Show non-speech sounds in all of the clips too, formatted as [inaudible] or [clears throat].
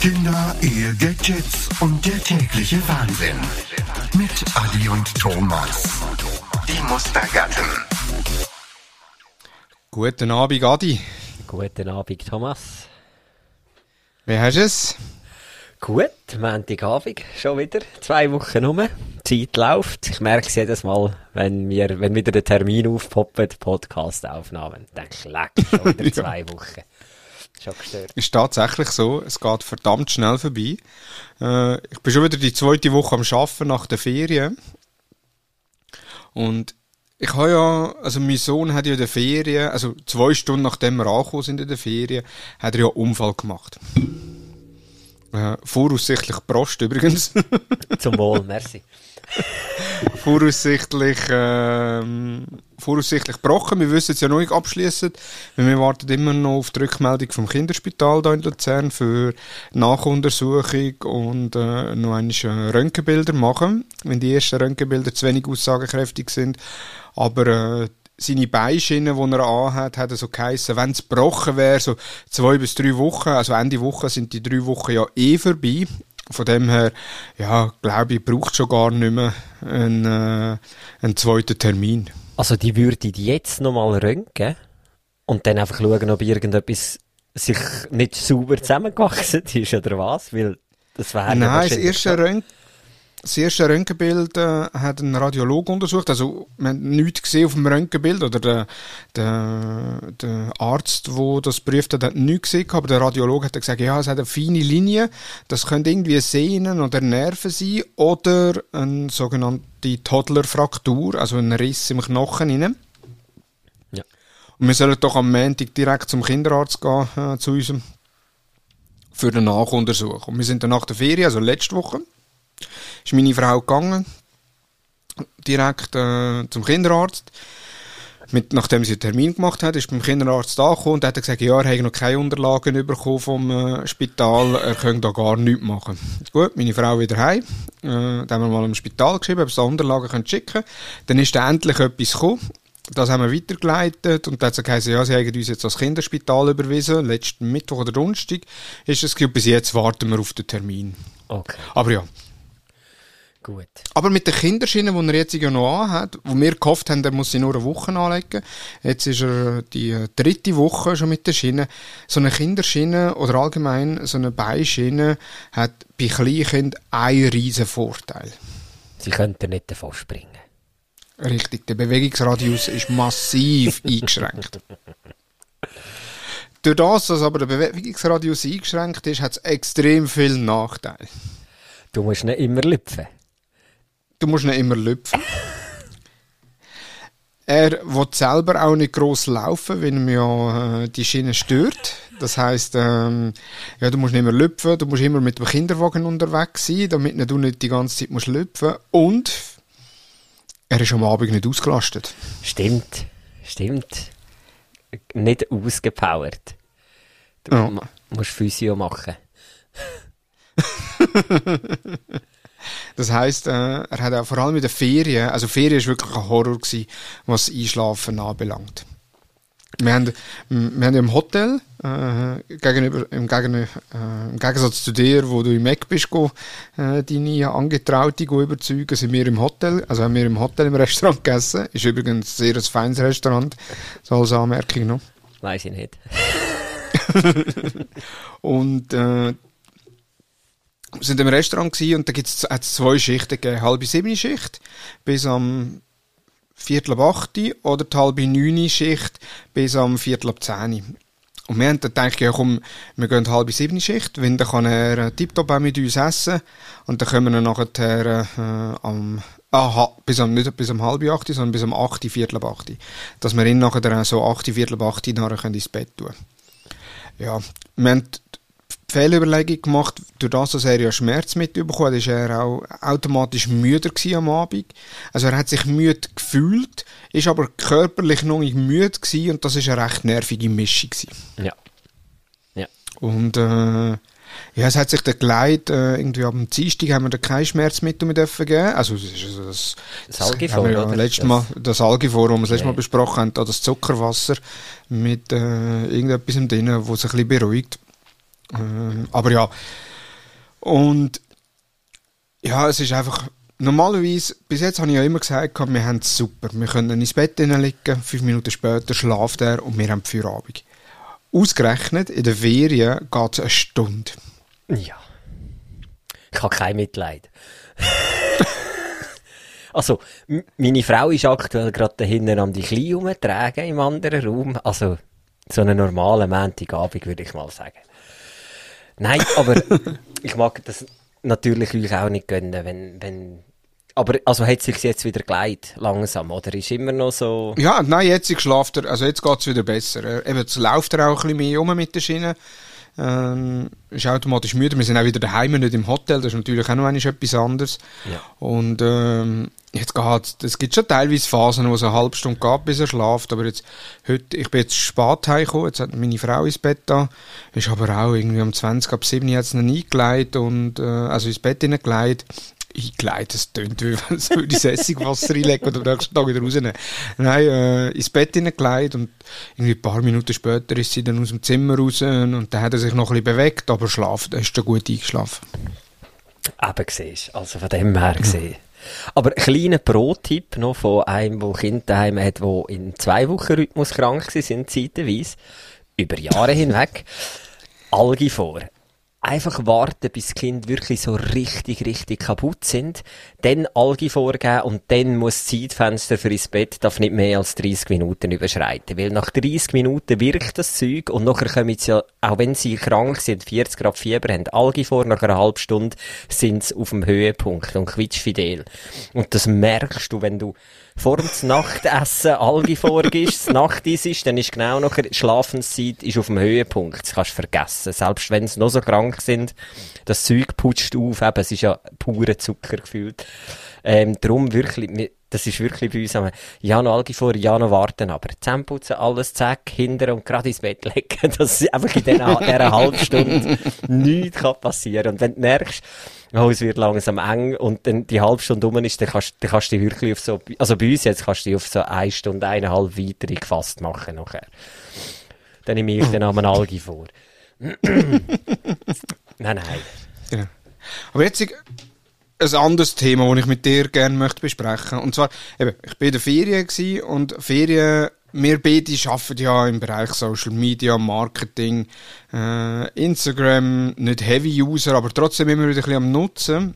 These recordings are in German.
Kinder, Ehe, Gadgets und der tägliche Wahnsinn. Mit Adi und Thomas. Die Mustergatten. Guten Abend, Adi. Guten Abend, Thomas. Wie hast du es? Gut, Montagabend, schon wieder. Zwei Wochen rum. Die Zeit läuft. Ich merke es jedes Mal, wenn, wir, wenn wieder der Termin aufpoppt, Podcast-Aufnahmen. Dann leck, schon [laughs] wieder zwei Wochen. Schon gestört. Ist tatsächlich so. Es geht verdammt schnell vorbei. Äh, ich bin schon wieder die zweite Woche am Arbeiten nach der Ferien. Und ich habe ja, also mein Sohn hat ja in der Ferien, also zwei Stunden nachdem wir angekommen sind in der Ferien, hat er ja einen Unfall gemacht. Äh, voraussichtlich Prost übrigens. Zum Wohl, merci. [laughs] voraussichtlich, ähm, voraussichtlich gebrochen. Wir wissen es ja noch nicht abschließend, weil wir warten immer noch auf die Rückmeldung vom Kinderspital da in Luzern für Nachuntersuchung und äh, noch einmal Röntgenbilder machen, wenn die ersten Röntgenbilder zu wenig aussagekräftig sind. Aber äh, seine Beischiene, die er anhat, hat er so geheissen, wenn es gebrochen wäre, so zwei bis drei Wochen, also Ende Woche sind die drei Wochen ja eh vorbei. Von dem her, ja, glaube ich, braucht schon gar nicht mehr einen, äh, einen zweiten Termin. Also die würde jetzt nochmal röntgen und dann einfach schauen, ob irgendetwas sich nicht sauber zusammengewachsen ist oder was, weil das wäre Nein, ja das erste Röntgen das erste Röntgenbild äh, hat ein Radiologe untersucht. Also, man hat nichts gesehen auf dem Röntgenbild. Oder der, der, der Arzt, der das prüft hat, hat nichts gesehen. Aber der Radiologe hat gesagt, ja, es hat eine feine Linie. Das könnte irgendwie Sehnen oder Nerven sein. Oder eine sogenannte Toddler-Fraktur, also ein Riss im Knochen. Rein. Ja. Und wir sollen doch am Montag direkt zum Kinderarzt gehen, äh, zu uns. Für eine Nachuntersuchung. Und wir sind dann nach der Ferien, also letzte Woche ist meine Frau gegangen, direkt äh, zum Kinderarzt. Mit, nachdem sie einen Termin gemacht hat, ist beim Kinderarzt angekommen und hat gesagt, ja, er habe noch keine Unterlagen bekommen vom äh, Spital, er könnte da gar nichts machen. Gut, meine Frau wieder heim, äh, dann haben wir mal im Spital geschrieben, ob sie Unterlagen können schicken Dann ist da endlich etwas gekommen. Das haben wir weitergeleitet und dann hat sie gesagt, ja, sie haben uns jetzt als Kinderspital überwiesen. Letzten Mittwoch oder Donnerstag ist es bis jetzt warten wir auf den Termin. Okay, Aber ja, gut. aber mit der Kinderschiene, die er jetzt ja noch anhat, wo wir gehofft haben, er muss sie nur eine Woche anlegen. Jetzt ist er die dritte Woche schon mit der Schiene. So eine Kinderschiene oder allgemein so eine Beischiene hat bei Kleinkindern einen riesen Vorteil. Sie könnten nicht davon springen. Richtig, der Bewegungsradius ist massiv [laughs] eingeschränkt. Durch das, dass aber der Bewegungsradius eingeschränkt ist, hat es extrem viele Nachteile. Du musst nicht immer lüpfen. Du musst nicht immer lüpfen. Er will selber auch nicht gross laufen, wenn ihm ja äh, die Schiene stört. Das heisst, ähm, ja, du musst nicht mehr lüpfen, du musst immer mit dem Kinderwagen unterwegs sein, damit du nicht die ganze Zeit musst lüpfen Und er ist am Abend nicht ausgelastet. Stimmt, stimmt. Nicht ausgepowert. Du Ja. musst Physio machen. [laughs] Das heisst, äh, er hat auch vor allem in den Ferien, also Ferien ist wirklich ein Horror gewesen, was Einschlafen anbelangt. Wir haben, wir haben im Hotel, äh, gegenüber, im, Gegen, äh, im Gegensatz zu dir, wo du im Eck bist, go, äh, deine Angetraute go überzeugen, sind wir im Hotel, also haben wir im Hotel im Restaurant gegessen. Ist übrigens ein sehr ein feines Restaurant, so als Anmerkung noch. Weiß ich nicht. [laughs] Und äh, wir sind im Restaurant gsi und da gibt's hat's zwei Schichten gegeben. Halbe sieben Schicht bis am Viertel ab acht oder die halbe neun Schicht bis am Viertel ab zehn. Und wir haben dann gedacht, ja komm, wir gehen halbe sieben Schicht, wenn dann kann er äh, tiptop auch mit uns essen und dann können wir nachher äh, am Aha, bis am, nicht bis am halb acht, sondern bis am acht, Viertel ab acht. Dass wir ihn nachher dann so acht, Viertel ab acht ins Bett tun ja, wir haben die Fehlüberlegung gemacht, durch das, dass er ja Schmerzmittel bekommen hat, ist er auch automatisch müder gewesen am Abend. Also er hat sich müde gefühlt, ist aber körperlich noch nicht müde gewesen und das ist eine recht nervige Mischung gewesen. Ja. Ja. Und äh, ja, es hat sich dann geleitet, äh, irgendwie am Dienstag haben wir dann kein Schmerzmittel mehr dürfen geben. Also das, ist also das, Das Algifor, haben wir ja oder? letztes Das- Mal, das Algifor, das wir das letzte. Mal besprochen haben, da das Zuckerwasser mit äh, irgendetwas drin, wo es ein bisschen beruhigt. Ähm, aber ja, Und ja, es ist einfach, normalerweise, bis jetzt habe ich ja immer gesagt, wir haben es super. Wir können ins Bett liegen, fünf Minuten später schlaft er und wir haben Feierabend. Ausgerechnet, in der Ferien geht es eine Stunde. Ja. Ich habe kein Mitleid. [laughs] also, meine Frau ist aktuell gerade dahinter an die Kleine umtragen im anderen Raum. Also, so einen normalen Montagabend, würde ich mal sagen. Nein, aber [laughs] ich mag das natürlich euch auch nicht gönnen, wenn, wenn aber also hat sich jetzt wieder geleitet, langsam, oder ist immer noch so... Ja, nein, jetzt schlaft er, also jetzt geht es wieder besser. Eben, jetzt läuft er auch ein bisschen mehr um mit der Schiene. Ähm, ist automatisch müde. Wir sind auch wieder daheim, nicht im Hotel. Das ist natürlich auch noch etwas anderes. Ja. Und ähm, jetzt geht es gibt schon teilweise Phasen, wo es eine halbe Stunde geht, bis er schlaft. Aber jetzt, heute, ich bin jetzt spät heimgekommen. Jetzt hat meine Frau ins Bett da. Ist aber auch irgendwie um 20 ab 7 jetzt noch eingelegt und, äh, also ins Bett hineingelegt eingeleitet. Es tönt, wie [laughs] wenn so das Essigwasser reinlegen und am nächsten Tag wieder rausnehmen. Nein, äh, ins Bett hineingelegt und irgendwie ein paar Minuten später ist sie dann aus dem Zimmer raus und dann hat er sich noch ein bisschen bewegt, aber schlafen, er ist dann gut eingeschlafen. Eben siehst also von dem her gesehen. Aber ein kleiner Pro-Tipp noch von einem, der Kinder daheim hat, der in zwei Wochen Rhythmus krank sind, zeitweise, über Jahre hinweg. Algi vor einfach warten, bis die Kinder wirklich so richtig, richtig kaputt sind, dann Algi vorgeben und dann muss das Zeitfenster für ins Bett darf nicht mehr als 30 Minuten überschreiten. Weil nach 30 Minuten wirkt das Zeug und nachher kommen sie ja, auch wenn sie krank sind, 40 Grad Fieber haben, Algi vor, nach einer halben Stunde sind sie auf dem Höhepunkt und quietschfidel. Und das merkst du, wenn du vor dem Nachtessen Algi vorgibst, das ist, dann ist genau noch Schlafenszeit ist auf dem Höhepunkt. Das kannst du vergessen. Selbst wenn sie noch so krank sind, das Zeug putscht auf, eben, es ist ja pure Zucker gefühlt. Ähm, darum wirklich, das ist wirklich bei uns, ja noch Algi vor, ja noch warten, aber zusammenputzen, alles zack, hinter und gerade ins Bett legen, [laughs] dass einfach in dieser, dieser halben Stunde [laughs] nichts passieren kann. Und wenn du merkst, oh, es wird langsam eng und dann die halbe Stunde um ist, dann kannst, dann kannst du dich wirklich auf so, also bei uns jetzt kannst du auf so eine Stunde, eineinhalb weitere gefasst machen nachher. Dann nehme ich den Namen Algi vor. [laughs] nein, nein. Ja. Aber jetzt ein anderes Thema, das ich mit dir gerne möchte besprechen. Und zwar, eben, ich bin in der Ferien und Ferien wir beide arbeiten ja im Bereich Social Media, Marketing, äh, Instagram, nicht Heavy User, aber trotzdem immer wieder ein bisschen am Nutzen.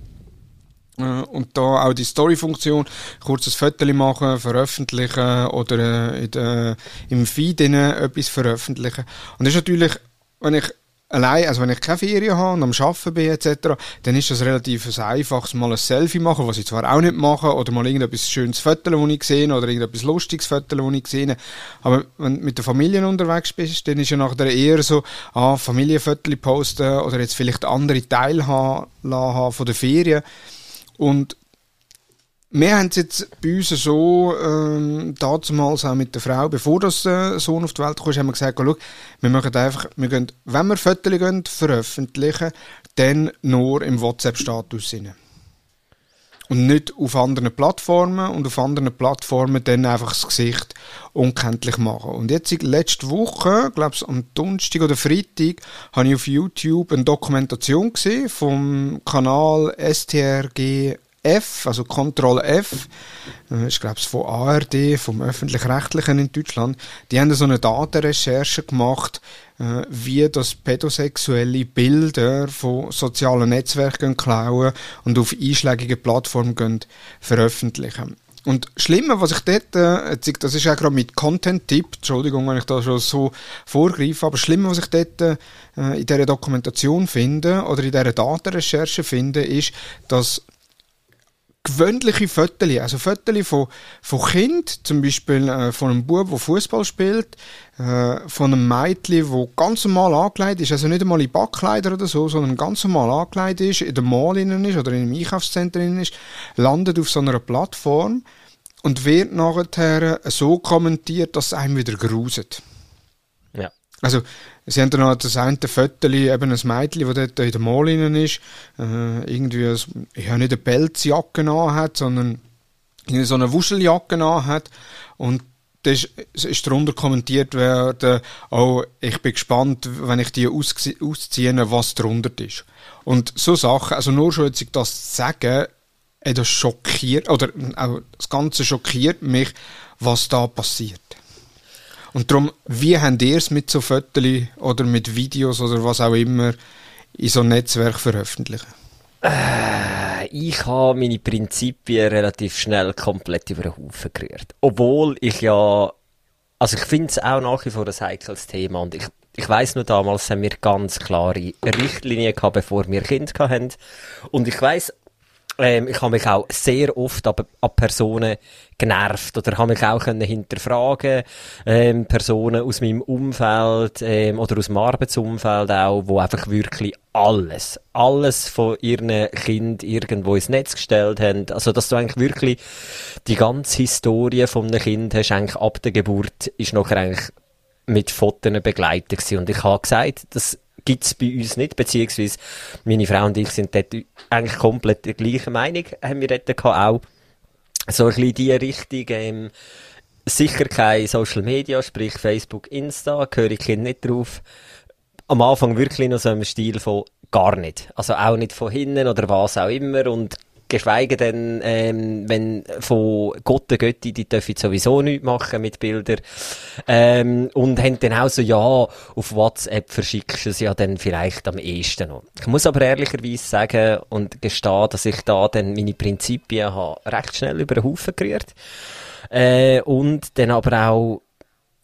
Äh, und da auch die Story-Funktion, kurzes Foto machen, veröffentlichen oder äh, in der, im Feed etwas veröffentlichen. Und das ist natürlich, wenn ich allein, also wenn ich keine Ferien habe und am Arbeiten bin etc., dann ist das relativ einfach, mal ein Selfie machen, was ich zwar auch nicht mache, oder mal irgendetwas schönes Foto, das ich sehe, oder irgendetwas lustiges Foto, das ich sehe. Aber wenn du mit der Familie unterwegs bist, dann ist ja nachher eher so, ah, Familienfotos posten oder jetzt vielleicht andere teilhaben von der Ferien. Und wir haben es jetzt bei uns so, ähm, damals auch mit der Frau, bevor das äh, Sohn auf die Welt kam, haben wir gesagt, schau, wir machen einfach, wir gehen, wenn wir Fotos gehen, veröffentlichen, dann nur im WhatsApp-Status rein. Und nicht auf anderen Plattformen und auf anderen Plattformen dann einfach das Gesicht unkenntlich machen. Und jetzt letzte Woche, glaube ich am Donnerstag oder Freitag, habe ich auf YouTube eine Dokumentation gesehen vom Kanal STRG F, also Control F, äh, ich glaube es von ARD, vom öffentlich-rechtlichen in Deutschland, die haben so eine Datenrecherche gemacht, äh, wie das pädosexuelle Bilder von sozialen Netzwerken klauen und auf einschlägige Plattformen veröffentlichen. Und Schlimme, was ich dort, äh, das ist auch gerade mit Content-Tipp, Entschuldigung, wenn ich da schon so vorgreife, aber Schlimme, was ich dort äh, in dieser Dokumentation finde oder in dieser Datenrecherche finde, ist, dass gewöhnliche Fotos, also Fotos von, von Kind, zum Beispiel äh, von einem Bub, der Fußball spielt, äh, von einem Mädchen, wo ganz normal angekleidet ist, also nicht einmal in Backkleider oder so, sondern ganz normal angekleidet ist, in der Mall innen ist oder in einem Einkaufszentrum ist, landet auf so einer Plattform und wird nachher so kommentiert, dass es einem wieder gruset. Also, Sie haben dann noch das eine Foto, eben ein Mädchen, das dort in der Mall ist, äh, irgendwie, ein, ja, nicht eine Pelzjacke hat, sondern so eine Wuscheljacke hat. Und da ist, ist darunter kommentiert werden, oh, ich bin gespannt, wenn ich die ausziehe, was darunter ist. Und so Sachen, also nur schon jetzt das zu sagen, das schockiert, oder auch das Ganze schockiert mich, was da passiert. Und darum, wie habt ihr es mit so Fotos oder mit Videos oder was auch immer in so einem Netzwerk veröffentlichen? Äh, ich habe meine Prinzipien relativ schnell komplett über den Haufen gerührt. Obwohl ich ja, also ich finde es auch nach wie vor ein heikles Thema und ich, ich weiss nur damals haben wir ganz klare Richtlinien gehabt, bevor wir Kinder hatten. Und ich weiss ähm, ich habe mich auch sehr oft an, an Personen genervt oder habe mich auch können hinterfragen ähm, Personen aus meinem Umfeld ähm, oder aus dem Arbeitsumfeld auch, wo einfach wirklich alles, alles von ihren Kind irgendwo ins Netz gestellt haben. Also, dass du eigentlich wirklich die ganze Historie von einem Kind hast, eigentlich ab der Geburt, ist nachher eigentlich mit Fotos begleitet gewesen. Und ich habe gesagt, dass gibt's bei uns nicht, beziehungsweise meine Frau und ich sind dort eigentlich komplett der gleichen Meinung, haben wir dort auch so ein bisschen die Richtung, ähm, sicher kein Social Media, sprich Facebook, Insta, höre ich nicht drauf. Am Anfang wirklich noch so im Stil von gar nicht. Also auch nicht von hinten oder was auch immer und geschweige denn, ähm, wenn von Gott der Götti, die dürfen sowieso nichts machen mit Bildern. Ähm, und haben dann auch so, ja, auf WhatsApp verschickst du es ja dann vielleicht am ehesten noch. Ich muss aber ehrlicherweise sagen und gestehen, dass ich da dann meine Prinzipien habe recht schnell über den Haufen gerührt. Äh, und dann aber auch,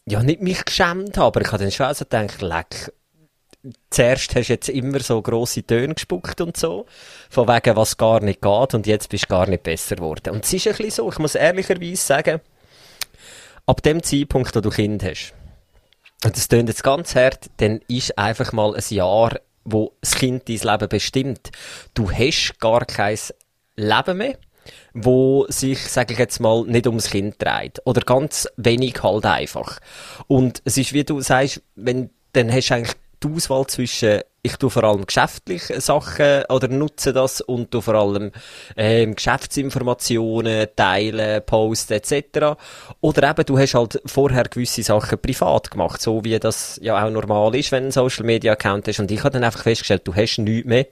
ja, nicht mich geschämt habe, aber ich habe dann schon also gedacht, leck, zuerst hast du jetzt immer so grosse Töne gespuckt und so, von wegen, was gar nicht geht, und jetzt bist du gar nicht besser geworden. Und es ist ein bisschen so, ich muss ehrlicherweise sagen, ab dem Zeitpunkt, wo du Kind hast, und das tönt jetzt ganz hart, dann ist einfach mal ein Jahr, wo das Kind dein Leben bestimmt. Du hast gar kein Leben mehr, wo sich, sage ich jetzt mal, nicht ums Kind dreht. Oder ganz wenig halt einfach. Und es ist, wie du sagst, wenn, dann hast du eigentlich die Auswahl zwischen ich tue vor allem geschäftliche Sachen oder nutze das und tu vor allem ähm, Geschäftsinformationen teilen, posten etc. Oder eben du hast halt vorher gewisse Sachen privat gemacht, so wie das ja auch normal ist, wenn einen Social Media Account hast. Und ich habe dann einfach festgestellt, du hast nichts mehr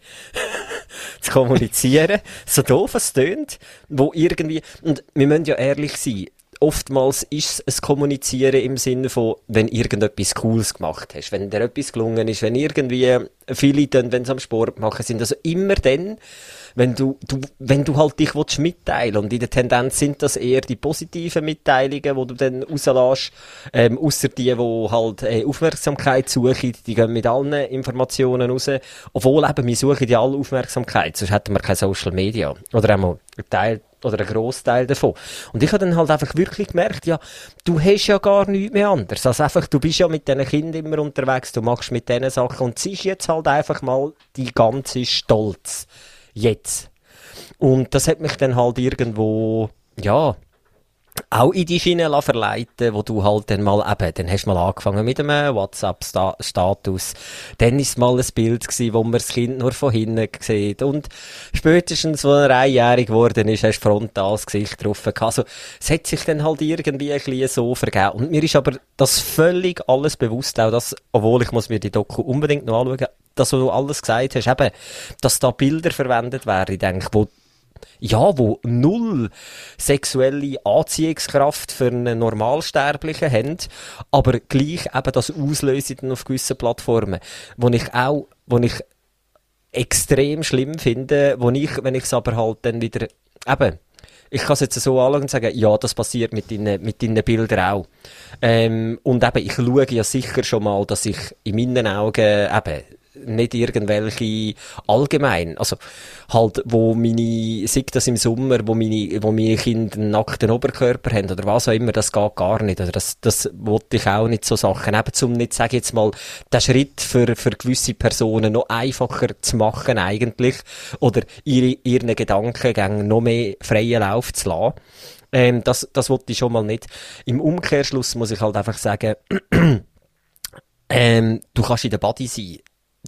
[laughs] zu kommunizieren, so doof es tönt, wo irgendwie und wir müssen ja ehrlich sein oftmals ist es ein Kommunizieren im Sinne von, wenn irgendetwas Cooles gemacht hast, wenn dir etwas gelungen ist, wenn irgendwie viele dann, wenn sie am Sport machen sind, also immer dann, wenn du, du, wenn du halt dich willst mitteilen und in der Tendenz sind das eher die positiven Mitteilungen, die du dann rauslässt, ähm, außer die, die halt äh, Aufmerksamkeit suchen, die gehen mit allen Informationen raus, obwohl eben, wir suchen die alle Aufmerksamkeit, sonst hätten wir kein Social Media. Oder einmal ein Teil oder ein Großteil davon. Und ich habe dann halt einfach wirklich gemerkt, ja, du hast ja gar nichts mehr anders. Also einfach, du bist ja mit diesen Kindern immer unterwegs, du machst mit diesen Sachen und sie ist jetzt halt einfach mal die ganze Stolz. Jetzt. Und das hat mich dann halt irgendwo, ja, auch in die Schiene verleiten, wo du halt dann mal eben, dann hast du mal angefangen mit einem WhatsApp-Status, dann ist mal ein Bild gewesen, wo man das Kind nur von hinten sieht und spätestens, wo er einjährig geworden ist, hast du frontal das Gesicht drauf gehabt. Also, es hat sich dann halt irgendwie ein bisschen so vergeben. Und mir ist aber das völlig alles bewusst, auch das, obwohl ich muss mir die Doku unbedingt noch anschauen, dass du alles gesagt hast, eben, dass da Bilder verwendet werden, denke ich, wo ja, wo null sexuelle Anziehungskraft für einen Normalsterblichen haben, aber gleich eben das auslösen auf gewissen Plattformen, wo ich auch, wo ich extrem schlimm finde, wo ich, wenn ich es aber halt dann wieder, eben, ich kann es jetzt so anschauen und sagen, ja, das passiert mit deinen, mit deinen Bildern auch. Ähm, und eben, ich schaue ja sicher schon mal, dass ich in meinen Augen eben nicht irgendwelche allgemein, also halt, wo meine, sei das im Sommer, wo meine, wo meine Kinder einen nackten Oberkörper haben oder was auch immer, das geht gar nicht. Oder das, das wollte ich auch nicht so Sachen. Eben zum nicht, sage jetzt mal, den Schritt für, für gewisse Personen noch einfacher zu machen eigentlich oder ihre, ihren Gedankengängen noch mehr freien Lauf zu lassen. Ähm, das, das wollte ich schon mal nicht. Im Umkehrschluss muss ich halt einfach sagen, [clears throat] ähm, du kannst in der Body sein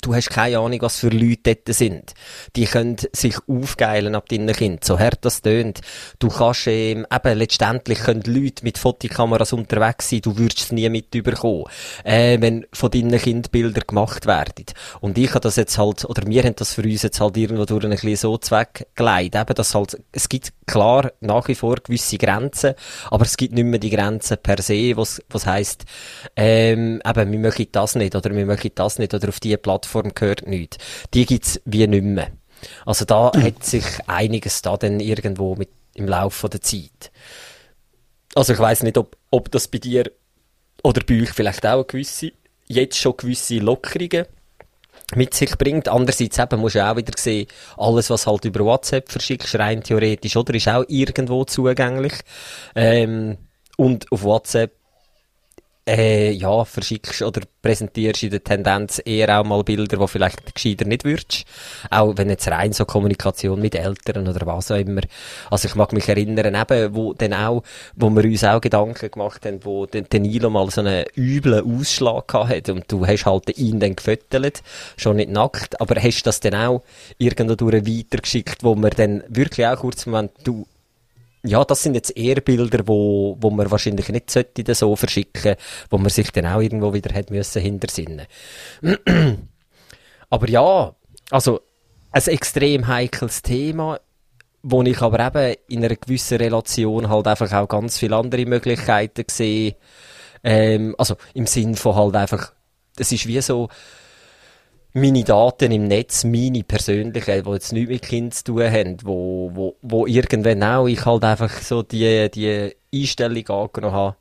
du hast keine Ahnung, was für Leute dort sind. Die können sich aufgeilen ab deinen Kind, so hart das tönt. Du kannst, ähm, eben, letztendlich können Leute mit Fotokameras unterwegs sein, du würdest es nie mit überkommen, äh, wenn von deinen Kind Bilder gemacht werden. Und ich habe das jetzt halt, oder wir haben das für uns jetzt halt irgendwo durch ein bisschen so zweckgeleitet, eben, dass halt, es gibt klar nach wie vor gewisse Grenzen, aber es gibt nicht mehr die Grenzen per se, was, was heisst, ähm, eben, wir möchten das nicht, oder wir möchten das nicht, oder auf diese Plattform gehört nichts. Die gibt's wie nicht mehr. Also da mhm. [clears throat] hat sich einiges da dann irgendwo mit im Laufe der Zeit. Also ich weiß nicht, ob, ob das bei dir oder bei euch vielleicht auch gewisse, jetzt schon gewisse Lockerungen mit sich bringt. Andererseits eben musst du auch wieder sehen, alles, was halt über WhatsApp verschickst, rein theoretisch, oder, ist auch irgendwo zugänglich. Ähm, und auf WhatsApp äh, ja, verschickst oder präsentierst in der Tendenz eher auch mal Bilder, die vielleicht gescheiter nicht würdest. Auch wenn jetzt rein so Kommunikation mit Eltern oder was auch immer. Also ich mag mich erinnern, eben, wo dann auch, wo wir uns auch Gedanken gemacht haben, wo der Nilo mal so einen üblen Ausschlag hatte und du hast halt ihn dann gefüttert, schon nicht nackt, aber hast das dann auch irgendwo weitergeschickt, wo man dann wirklich auch kurz, wenn du ja, das sind jetzt eher Bilder, wo, wo man wahrscheinlich nicht sollte so verschicken, wo man sich dann auch irgendwo wieder hätte müssen hintersinnen. aber ja, also, ein extrem heikles Thema, wo ich aber eben in einer gewissen Relation halt einfach auch ganz viele andere Möglichkeiten sehe. Ähm, also, im Sinn von halt einfach, es ist wie so, meine Daten im Netz, meine persönlichen, die jetzt nichts mit Kind zu tun haben, wo, wo, wo irgendwann auch ich halt einfach so die, die Einstellung angenommen habe.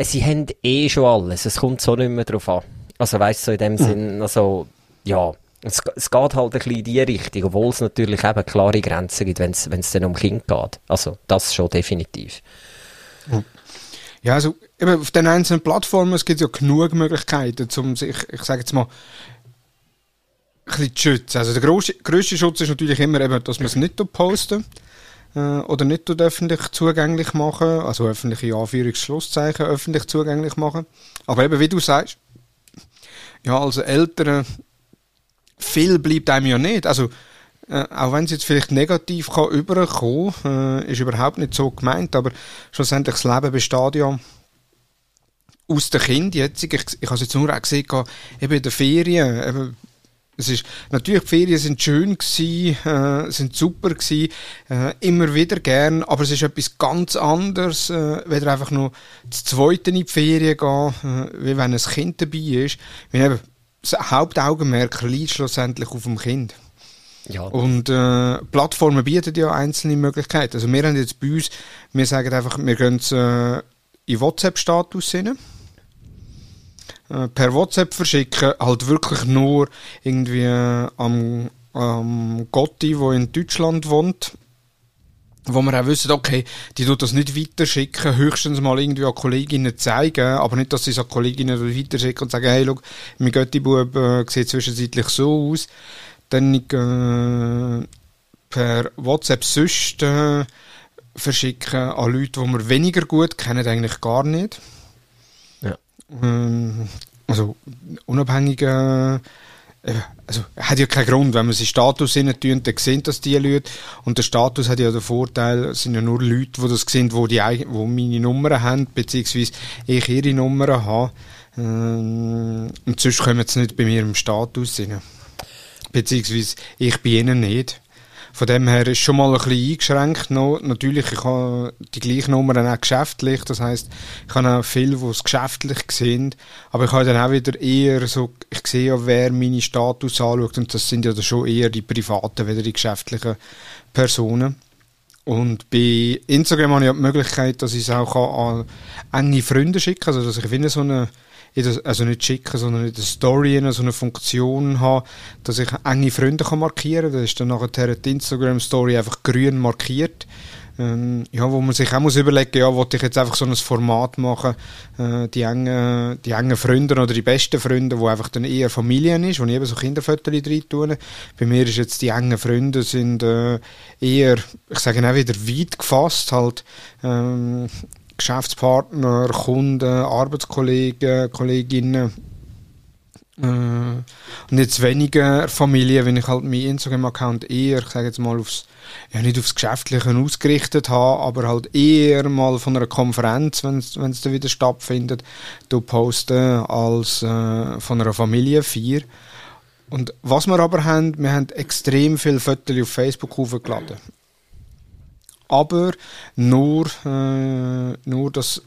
Sie haben eh schon alles, es kommt so nicht mehr drauf an. Also weißt du, so in dem mhm. Sinn, also, ja, es, es geht halt ein bisschen in die Richtung, obwohl es natürlich eben klare Grenzen gibt, wenn es dann um Kind geht. Also, das schon definitiv. Ja, also, eben auf den einzelnen Plattformen, es gibt ja genug Möglichkeiten, um sich, ich sage jetzt mal, zu schützen. Also der grösste Schutz ist natürlich immer eben, dass man es nicht posten äh, oder nicht öffentlich zugänglich machen, also öffentliche Anführungsschlusszeichen öffentlich zugänglich machen. Aber eben, wie du sagst, ja, als Eltern, viel bleibt einem ja nicht. Also, äh, auch wenn es jetzt vielleicht negativ kann überkommen, äh, ist überhaupt nicht so gemeint, aber schlussendlich das Leben besteht ja aus den Kindern jetzt. Ich, ich, ich habe es jetzt nur auch gesehen, eben in den Ferien, eben, es ist, natürlich, die Ferien sind schön gewesen, äh, sind super gewesen, äh, immer wieder gern, aber es ist etwas ganz anderes, äh, wenn einfach nur das zweite in die Ferien gehen, äh, wie wenn ein Kind dabei ist. Wenn eben, das Hauptaugenmerk liegt schlussendlich auf dem Kind. Ja. Und äh, Plattformen bieten ja einzelne Möglichkeiten. Also wir haben jetzt bei uns, wir sagen einfach, wir gehen äh, in WhatsApp-Status hinein. Äh, per WhatsApp verschicken, halt wirklich nur irgendwie äh, am, am Gotti, wo in Deutschland wohnt, wo wir auch wissen, okay, die tut das nicht weiterschicken, höchstens mal irgendwie an Kolleginnen zeigen, aber nicht, dass sie es an Kolleginnen weiterschicken und sagen, hey, schau, mein Götti-Bub äh, sieht zwischenzeitlich so aus. Dann äh, per WhatsApp sonst äh, verschicken an Leute, die wir weniger gut kennen, eigentlich gar nicht. Ähm, also unabhängig, äh, also hat ja keinen Grund, wenn man seinen Status tun, dann sehen das die Leute und der Status hat ja den Vorteil, es sind ja nur Leute, die das sehen, die, die, wo meine Nummern haben, beziehungsweise ich ihre Nummern habe ähm, und sonst kommen sie nicht bei mir im Status rein. Beziehungsweise ich bei ihnen nicht. Von dem her ist schon mal ein bisschen eingeschränkt. Natürlich, ich habe die gleichen Nummern auch geschäftlich. Das heisst, ich habe auch viele, die es geschäftlich sehen. Aber ich habe dann auch wieder eher so, ich sehe ja, wer meine Status anschaut. Und das sind ja schon eher die privaten, weder die geschäftlichen Personen. Und bei Instagram habe ich auch die Möglichkeit, dass ich es auch an enge Freunde schicken kann. Also, dass ich finde so eine also nicht schicken, sondern in der Story so eine Funktion haben, dass ich enge Freunde kann markieren kann. Das ist dann nachher die Instagram-Story einfach grün markiert. Ähm, ja, wo man sich auch muss überlegen, ja, wollte ich jetzt einfach so ein Format machen, äh, die engen, die engen Freunde oder die besten Freunde, wo einfach dann eher Familien ist, wo ich eben so Kinderfotos drin tue. Bei mir ist jetzt die engen Freunde sind äh, eher, ich sage auch wieder weit gefasst, halt, ähm, Geschäftspartner, Kunden, Arbeitskollegen, Kolleginnen. Äh, und jetzt weniger Familie, wenn ich halt meinen Instagram-Account eher, ich sage jetzt mal, aufs, ja nicht aufs Geschäftliche ausgerichtet habe, aber halt eher mal von einer Konferenz, wenn es dann wieder stattfindet, posten als äh, von einer Familienfeier. Und was wir aber haben, wir haben extrem viele Fotos auf Facebook hochgeladen. Aber nur, äh, nur, dass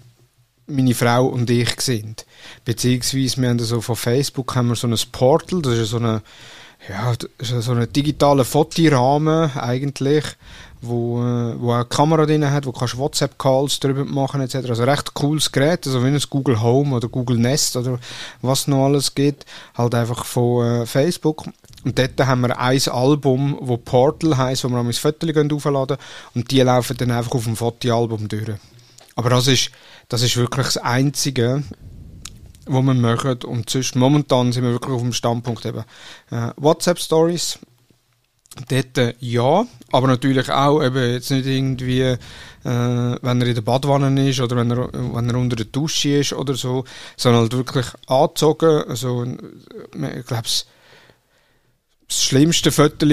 meine Frau und ich sind. Beziehungsweise wir haben so von Facebook haben wir so ein Portal, das ist so eine ja, so ein digitaler Fotorahmen eigentlich, wo, äh, wo eine Kamera drin hat, wo kannst WhatsApp-Calls drüber machen etc. Also recht cooles Gerät, also wie ein Google Home oder Google Nest oder was noch alles geht, halt einfach von äh, Facebook. Und dort haben wir ein Album, wo Portal heisst, wo wir ein Fotos aufladen und die laufen dann einfach auf dem Fotoalbum durch. Aber das ist, das ist wirklich das Einzige, was wir machen. Und sonst, momentan sind wir wirklich auf dem Standpunkt eben äh, WhatsApp-Stories. Dort ja, aber natürlich auch eben jetzt nicht irgendwie, äh, wenn er in der Badwanne ist oder wenn er, wenn er unter der Dusche ist oder so, sondern halt wirklich angezogen. Also, äh, ich glaube, das schlimmste Foto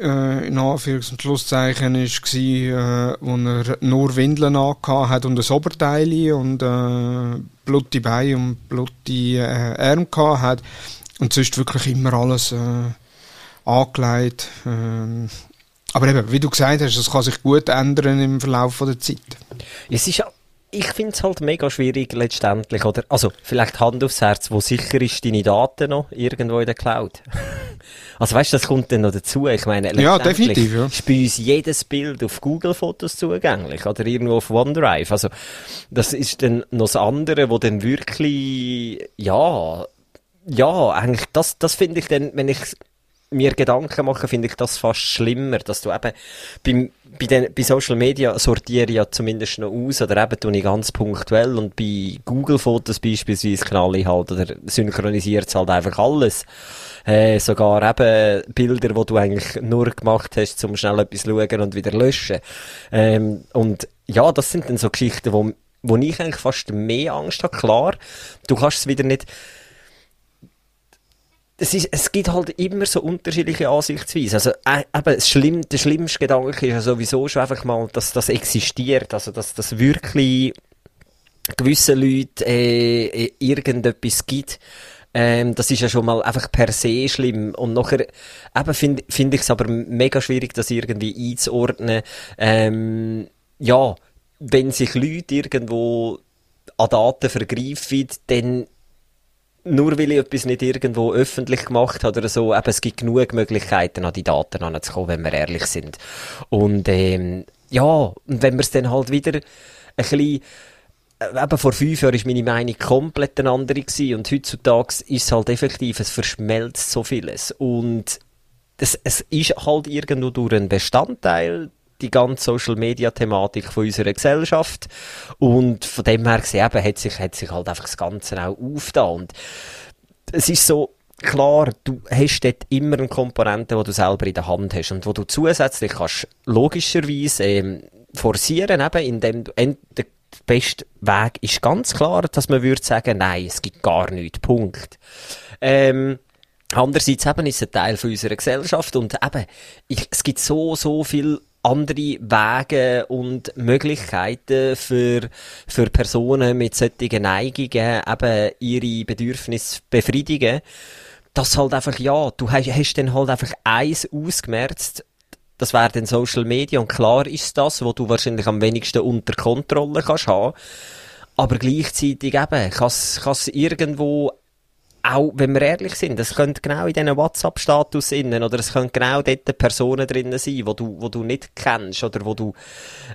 äh, in Anführungs- und Schlusszeichen war, äh, wo er nur Windeln hat und ein Oberteil und äh, blutige Beine und blutige äh, Arme hat. Und sonst wirklich immer alles äh, angelegt. Äh, aber eben, wie du gesagt hast, das kann sich gut ändern im Verlauf der Zeit. Es ist ich finde es halt mega schwierig letztendlich, oder? Also, vielleicht Hand aufs Herz, wo sicher ist deine Daten noch irgendwo in der Cloud? [laughs] also, weißt du, das kommt dann noch dazu. Ich meine, ja, definitiv, ja. ist bei uns jedes Bild auf Google Fotos zugänglich oder irgendwo auf OneDrive. Also, das ist dann noch das andere, wo dann wirklich, ja, ja, eigentlich, das, das finde ich dann, wenn ich mir Gedanken mache, finde ich das fast schlimmer, dass du eben beim, bei, den, bei Social Media sortiere ich ja zumindest noch aus oder eben tue ich ganz punktuell und bei Google Fotos beispielsweise knalle ich halt oder synchronisiert es halt einfach alles. Äh, sogar eben Bilder, wo du eigentlich nur gemacht hast, um schnell etwas schauen und wieder löschen. Ähm, und ja, das sind dann so Geschichten, wo, wo ich eigentlich fast mehr Angst habe. Klar, du kannst es wieder nicht es, ist, es gibt halt immer so unterschiedliche Ansichtsweisen. Also, äh, eben, das Schlimm, der schlimmste Gedanke ist ja sowieso schon einfach mal, dass das existiert. Also, dass das wirklich gewisse Leute äh, äh, irgendetwas gibt. Ähm, das ist ja schon mal einfach per se schlimm. Und nachher, eben finde find ich es aber mega schwierig, das irgendwie einzuordnen. Ähm, ja, wenn sich Leute irgendwo an Daten vergreifen, dann nur weil ich etwas nicht irgendwo öffentlich gemacht habe oder so, eben, es gibt genug Möglichkeiten, an die Daten anzukommen, wenn wir ehrlich sind. Und ähm, ja, und wenn wir es dann halt wieder ein bisschen äh, eben vor fünf Jahren war meine Meinung komplett eine andere gewesen und heutzutage ist es halt effektiv, es verschmelzt so vieles und es, es ist halt irgendwo durch einen Bestandteil die ganze Social Media Thematik von unserer Gesellschaft. Und von dem her gesehen, eben, hat sich, hat sich halt einfach das Ganze auch aufgetan. Und es ist so, klar, du hast dort immer eine Komponente, die du selber in der Hand hast und wo du zusätzlich kannst logischerweise ähm, forcieren, eben, indem du der beste Weg ist ganz klar, dass man würde sagen, nein, es gibt gar nichts, Punkt. Ähm, Andererseits eben ist es ein Teil von unserer Gesellschaft und eben, ich, es gibt so, so viel andere Wege und Möglichkeiten für, für Personen mit solchen Neigungen eben ihre Bedürfnisse befriedigen. Das halt einfach, ja, du hast, hast dann halt einfach eins ausgemerzt, das wäre dann Social Media und klar ist das, wo du wahrscheinlich am wenigsten unter Kontrolle kannst haben. Aber gleichzeitig eben, kann es irgendwo auch, wenn wir ehrlich sind, es könnte genau in diesen WhatsApp-Status innen, oder es könnte genau dort Personen drinnen sein, wo du, wo du nicht kennst, oder wo du,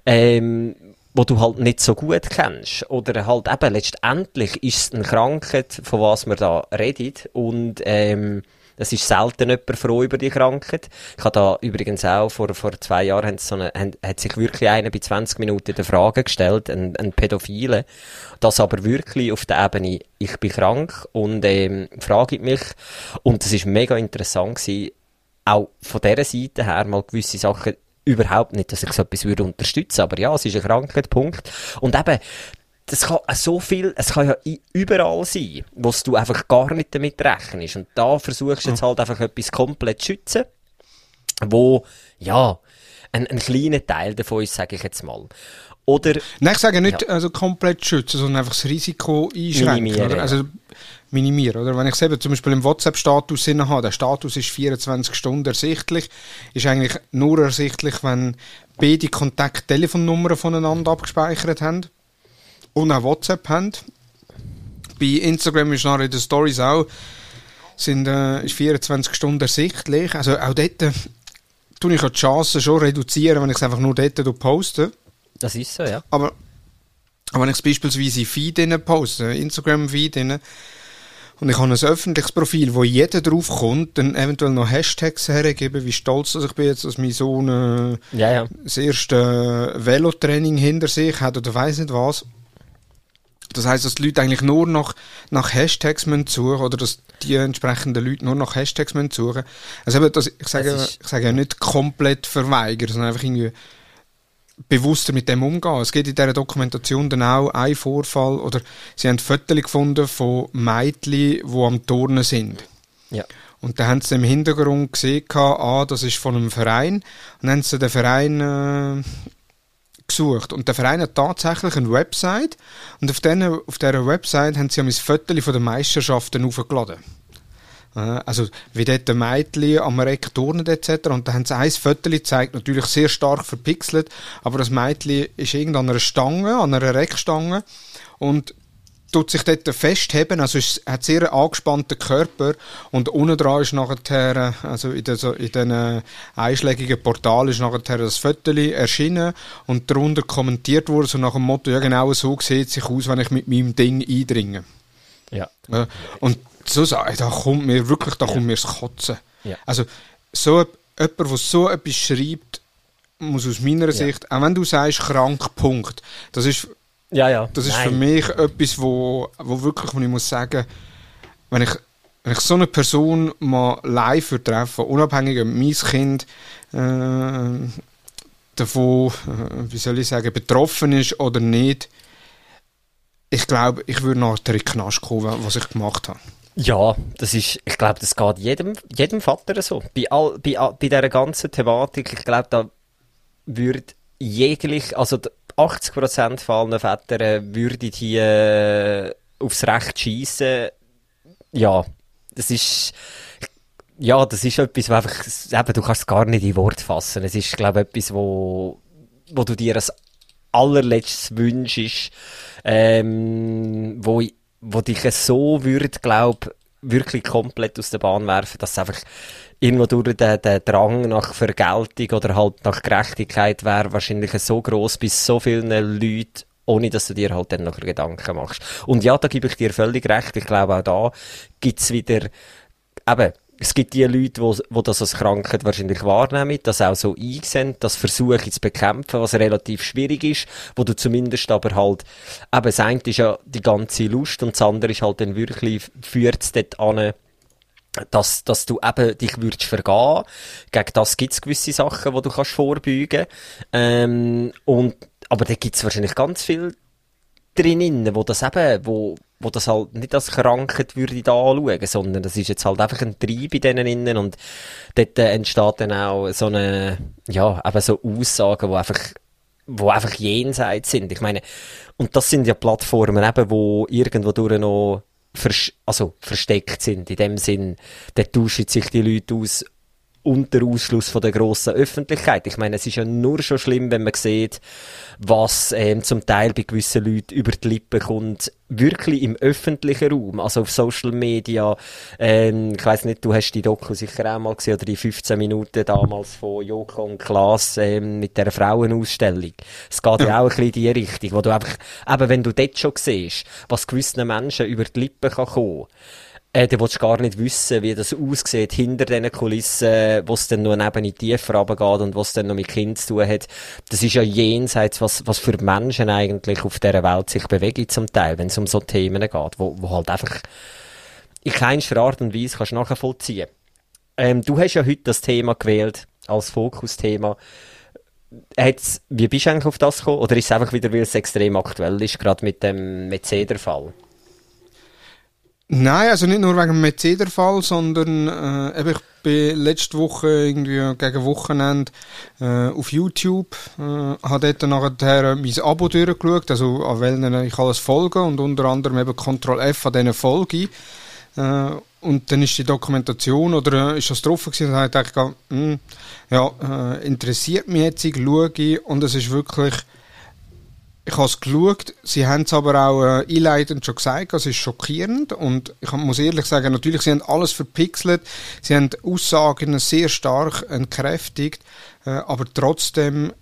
ähm, wo du halt nicht so gut kennst. Oder halt eben, letztendlich ist es eine Krankheit, von was wir da reden, und, ähm, es ist selten jemand froh über die Krankheit. Ich habe da übrigens auch, vor, vor zwei Jahren so eine, hat sich wirklich einer bei 20 Minuten die Frage gestellt, ein, ein Pädophile, das aber wirklich auf der Ebene, ich bin krank und ähm, frage mich, und das ist mega interessant gewesen, auch von dieser Seite her mal gewisse Sachen überhaupt nicht, dass ich so etwas würde unterstützen, aber ja, es ist ein Krankheit, Punkt. Und eben, das kann so viel, es kann ja überall sein, wo du einfach gar nicht damit rechnest. Und da versuchst du jetzt halt einfach etwas komplett zu schützen, wo, ja, ein, ein kleiner Teil davon ist, sage ich jetzt mal. Oder, Nein, ich sage nicht ja. also komplett schützen, sondern einfach das Risiko einschränken. Minimieren, oder? Also minimieren. Oder? Wenn ich eben zum Beispiel im WhatsApp-Status habe, der Status ist 24 Stunden ersichtlich, ist eigentlich nur ersichtlich, wenn beide Kontakt-Telefonnummern voneinander abgespeichert haben und auch WhatsApp haben. Bei Instagram ist nachher in den Stories auch sind, äh, ist 24 Stunden ersichtlich. Also auch dort äh, tue ich die Chancen schon reduzieren, wenn ich es einfach nur dort poste. Das ist so, ja. Aber, aber wenn ich es beispielsweise in Feed poste, Instagram-Feed, und ich habe ein öffentliches Profil, wo jeder drauf kommt, dann eventuell noch Hashtags hergeben, wie stolz dass ich bin jetzt, dass mein Sohn äh, ja, ja. das erste Velotraining hinter sich hat oder weiß nicht was. Das heißt, dass die Leute eigentlich nur noch nach Hashtags suchen müssen oder dass die entsprechenden Leute nur nach Hashtags suchen müssen. Also eben, das, ich sage, ich sage ja nicht komplett verweigern, sondern einfach irgendwie bewusster mit dem umgehen. Es geht in dieser Dokumentation dann auch ein Vorfall, oder sie haben Fotos gefunden von Mädchen, die am Turnen sind. Ja. Und da haben sie im Hintergrund gesehen, ah, das ist von einem Verein. Und dann haben sie den Verein äh, gesucht. Und der Verein hat tatsächlich eine Website. Und auf, den, auf dieser Website haben sie ein Foto von den Meisterschaften aufgeladen. Also, wie dort ein Mädchen am Reck turnen etc. Und da haben sie ein Foto gezeigt, natürlich sehr stark verpixelt, aber das Mädchen ist irgend an einer Stange, an einer Reckstange und tut sich dort festheben, also es hat sehr angespannten Körper und unten dran ist nachher, also in den, in den einschlägigen Portalen ist nachher das Foto erschienen und darunter kommentiert wurde, so nach dem Motto, ja genau so sieht es sich aus, wenn ich mit meinem Ding eindringe. Ja. Und so sagen, da kommt mir wirklich, da ja. kommt mir das Kotzen. Ja. Also, so, jemand, der so etwas schreibt, muss aus meiner ja. Sicht, auch wenn du sagst, krank, Punkt, das ist, ja, ja. Das ist für mich etwas, wo, wo wirklich, wo ich muss sagen, wenn ich, wenn ich so eine Person mal live treffe, unabhängig ob mein Kind äh, davon, äh, wie soll ich sagen, betroffen ist oder nicht, ich glaube, ich würde nachher in den Knast kommen, was ich gemacht habe. Ja, das ist, ich glaube, das geht jedem, jedem Vater so. Bei, all, bei, bei dieser ganzen Thematik, ich glaube, da würde jeglich, also 80% von allen Vätern würden hier äh, aufs Recht schießen. Ja, das ist, ja, das ist etwas, wo einfach, eben, du kannst es gar nicht in Wort fassen. Es ist, glaube ich, etwas, wo, wo du dir als allerletztes wünschst, ähm, wo wo dich so würde, glaub, wirklich komplett aus der Bahn werfen, dass es einfach irgendwo durch den, den Drang nach Vergeltung oder halt nach Gerechtigkeit wäre wahrscheinlich so groß bis so vielen Leuten ohne dass du dir halt dann noch Gedanken machst. Und ja, da gebe ich dir völlig recht. Ich glaube, auch da gibt's wieder, eben, es gibt die Leute, die, die das als Krankheit wahrscheinlich wahrnehmen, das auch so einsehen, das versuchen zu bekämpfen, was relativ schwierig ist, wo du zumindest aber halt, eben das eine ist ja die ganze Lust und das andere ist halt dann wirklich, führt es dort an, dass, dass du eben dich würdest vergehen. Gegen das gibt es gewisse Sachen, die du kannst vorbeugen. Ähm, und, aber da gibt es wahrscheinlich ganz viel drinnen, wo das eben, wo, wo das halt nicht als Krankheit würde da anschauen, sondern das ist jetzt halt einfach ein Trieb in denen innen und dort äh, entsteht dann auch so eine, ja, eben so Aussagen, wo einfach, wo einfach jenseits sind. Ich meine, und das sind ja Plattformen eben, wo irgendwo durch noch vers also versteckt sind, in dem Sinn, dort tauschen sich die Leute aus unter Ausschluss von der grossen Öffentlichkeit. Ich meine, es ist ja nur schon schlimm, wenn man sieht, was ähm, zum Teil bei gewissen Leuten über die Lippen kommt, wirklich im öffentlichen Raum, also auf Social Media. Ähm, ich weiß nicht, du hast die Doku sicher auch mal gesehen, oder die 15 Minuten damals von Joko und Klaas ähm, mit der Frauenausstellung. Es geht ja. ja auch ein bisschen in die Richtung, wo du einfach, eben wenn du dort schon siehst, was gewissen Menschen über die Lippen kann kommen äh, dann willst gar nicht wissen, wie das aussieht hinter diesen Kulissen, wo es dann noch neben in tiefer runtergeht und was dann noch mit Kind zu tun hat. Das ist ja jenseits, was, was für Menschen eigentlich auf dieser Welt sich bewegen zum Teil, wenn es um so Themen geht, wo, wo halt einfach in keinster Art und Weise kannst du nachvollziehen. Ähm, du hast ja heute das Thema gewählt als Fokusthema hat's, wie bist du eigentlich auf das gekommen? Oder ist es einfach wieder, weil es extrem aktuell ist, gerade mit dem Mercedes-Fall? Nein, also nicht nur wegen dem Mercedes-Fall, sondern äh, eben, ich bin letzte Woche irgendwie gegen Wochenende äh, auf YouTube, äh, habe dort nachher mein Abo durchgeschaut, also an welchen ich alles folge und unter anderem eben Ctrl F an diesen Folge. Äh, und dann ist die Dokumentation oder äh, ist das drauf gewesen und habe ich gedacht, hm, ja, äh, interessiert mich jetzt, schaue ich und es ist wirklich ich habe es geschaut, sie haben es aber auch äh, einleitend schon gesagt, es ist schockierend und ich muss ehrlich sagen, natürlich, sie haben alles verpixelt, sie haben Aussagen sehr stark entkräftigt, äh, aber trotzdem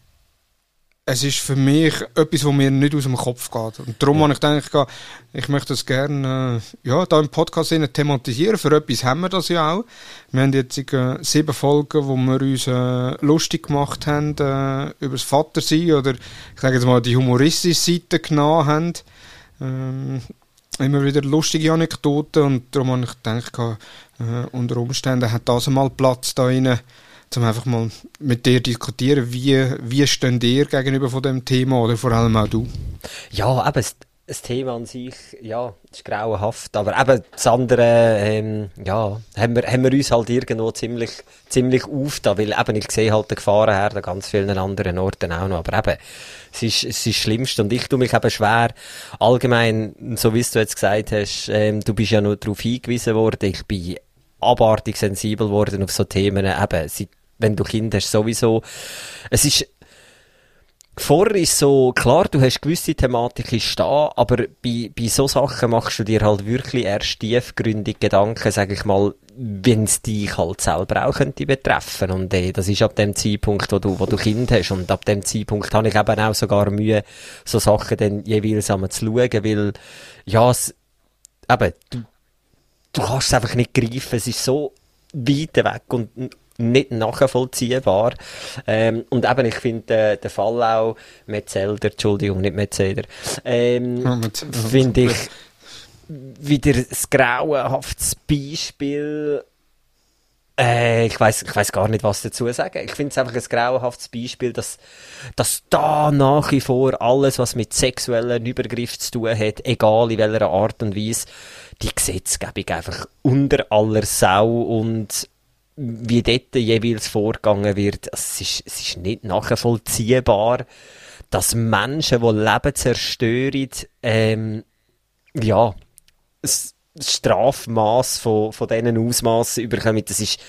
es ist für mich etwas, was mir nicht aus dem Kopf geht. Und darum ja. habe ich gedacht, ich möchte das gerne äh, ja, da im Podcast thematisieren. Für etwas haben wir das ja auch. Wir haben jetzt äh, sieben Folgen, wo wir uns äh, lustig gemacht haben äh, über das Vatersein oder ich sage jetzt mal die humoristische Seite genommen haben. Ähm, immer wieder lustige Anekdoten und darum habe ich gedacht, äh, unter Umständen hat das einmal Platz da rein um einfach mal mit dir diskutieren, wie, wie stehen dir gegenüber von dem Thema oder vor allem auch du? Ja, aber das, Thema an sich, ja, ist grauenhaft, aber eben das andere, ähm, ja, haben wir, haben wir uns halt irgendwo ziemlich, ziemlich aufgetan, weil eben, ich sehe halt die Gefahren her, an ganz vielen anderen Orten auch noch, aber eben, es ist, es ist das Schlimmste und ich tue mich eben schwer, allgemein, so wie du jetzt gesagt hast, ähm, du bist ja nur darauf hingewiesen worden, ich bin abartig sensibel worden auf so Themen, eben, seit wenn du Kinder hast, sowieso. Es ist, Vorher ist so, klar, du hast gewisse Thematik ist da, aber bei, bei so Sachen machst du dir halt wirklich erst tiefgründig Gedanken, sag ich mal, wenn es dich halt selber auch könnte betreffen. Und äh, das ist ab dem Zeitpunkt, wo du, wo du Kind hast. Und ab dem Zeitpunkt habe ich eben auch sogar Mühe, so Sachen dann jeweils einmal zu schauen, weil, ja, es, eben, du, du kannst es einfach nicht greifen. Es ist so weit weg und nicht nachvollziehbar. Ähm, und eben, ich finde äh, den Fall auch Metzelder, Entschuldigung, nicht Metzelder, ähm, oh, finde ich wieder ein grauenhaftes Beispiel äh, ich weiß ich weiß gar nicht, was dazu sagen. Ich finde es einfach ein grauenhaftes Beispiel, dass, dass da nach wie vor alles, was mit sexuellen Übergriff zu tun hat, egal in welcher Art und Weise, die Gesetzgebung einfach unter aller Sau und wie dort jeweils vorgegangen wird, es ist, es ist nicht nachvollziehbar, dass Menschen, die Leben zerstören, ähm, ja, das Strafmaß von, von diesen Ausmaßen überkommen, das ist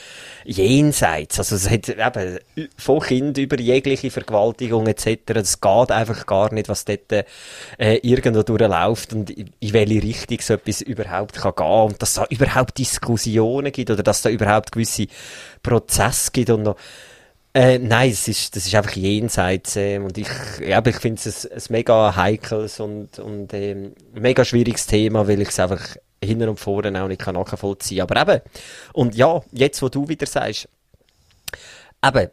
jenseits. Also es hat eben von Kind über jegliche Vergewaltigung etc. Das geht einfach gar nicht, was dort äh, irgendwo durchläuft und in welche Richtung so etwas überhaupt kann gehen und dass da überhaupt Diskussionen gibt oder dass da überhaupt gewisse Prozesse gibt und noch äh, nein, es ist, das ist einfach jenseits äh, und ich, ja, ich finde es ein, ein, mega heikles und, und ähm, mega schwieriges Thema, weil ich es einfach hinten und vorne auch nicht nachvollziehen kann. Aber eben, und ja, jetzt wo du wieder sagst, eben,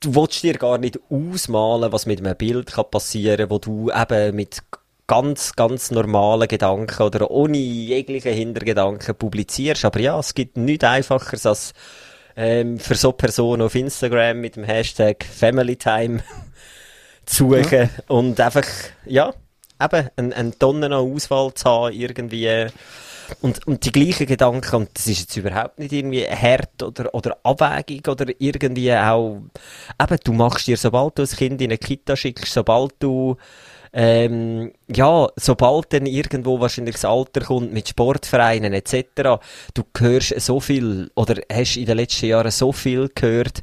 du willst dir gar nicht ausmalen, was mit einem Bild kann passieren kann, wo du eben mit ganz, ganz normalen Gedanken oder ohne jegliche Hintergedanken publizierst. Aber ja, es gibt nichts Einfacheres als ähm, für so Personen auf Instagram mit dem Hashtag FamilyTime [laughs] zu suchen ja. und einfach, ja, eben eine, eine Tonne an Auswahl zu haben, irgendwie. Und, und die gleichen Gedanken, und das ist jetzt überhaupt nicht irgendwie hart oder, oder Abwägung oder irgendwie auch, eben, du machst dir, sobald du ein Kind in eine Kita schickst, sobald du, ähm, ja, sobald dann irgendwo wahrscheinlich das Alter kommt mit Sportvereinen etc., du hörst so viel oder hast in den letzten Jahren so viel gehört,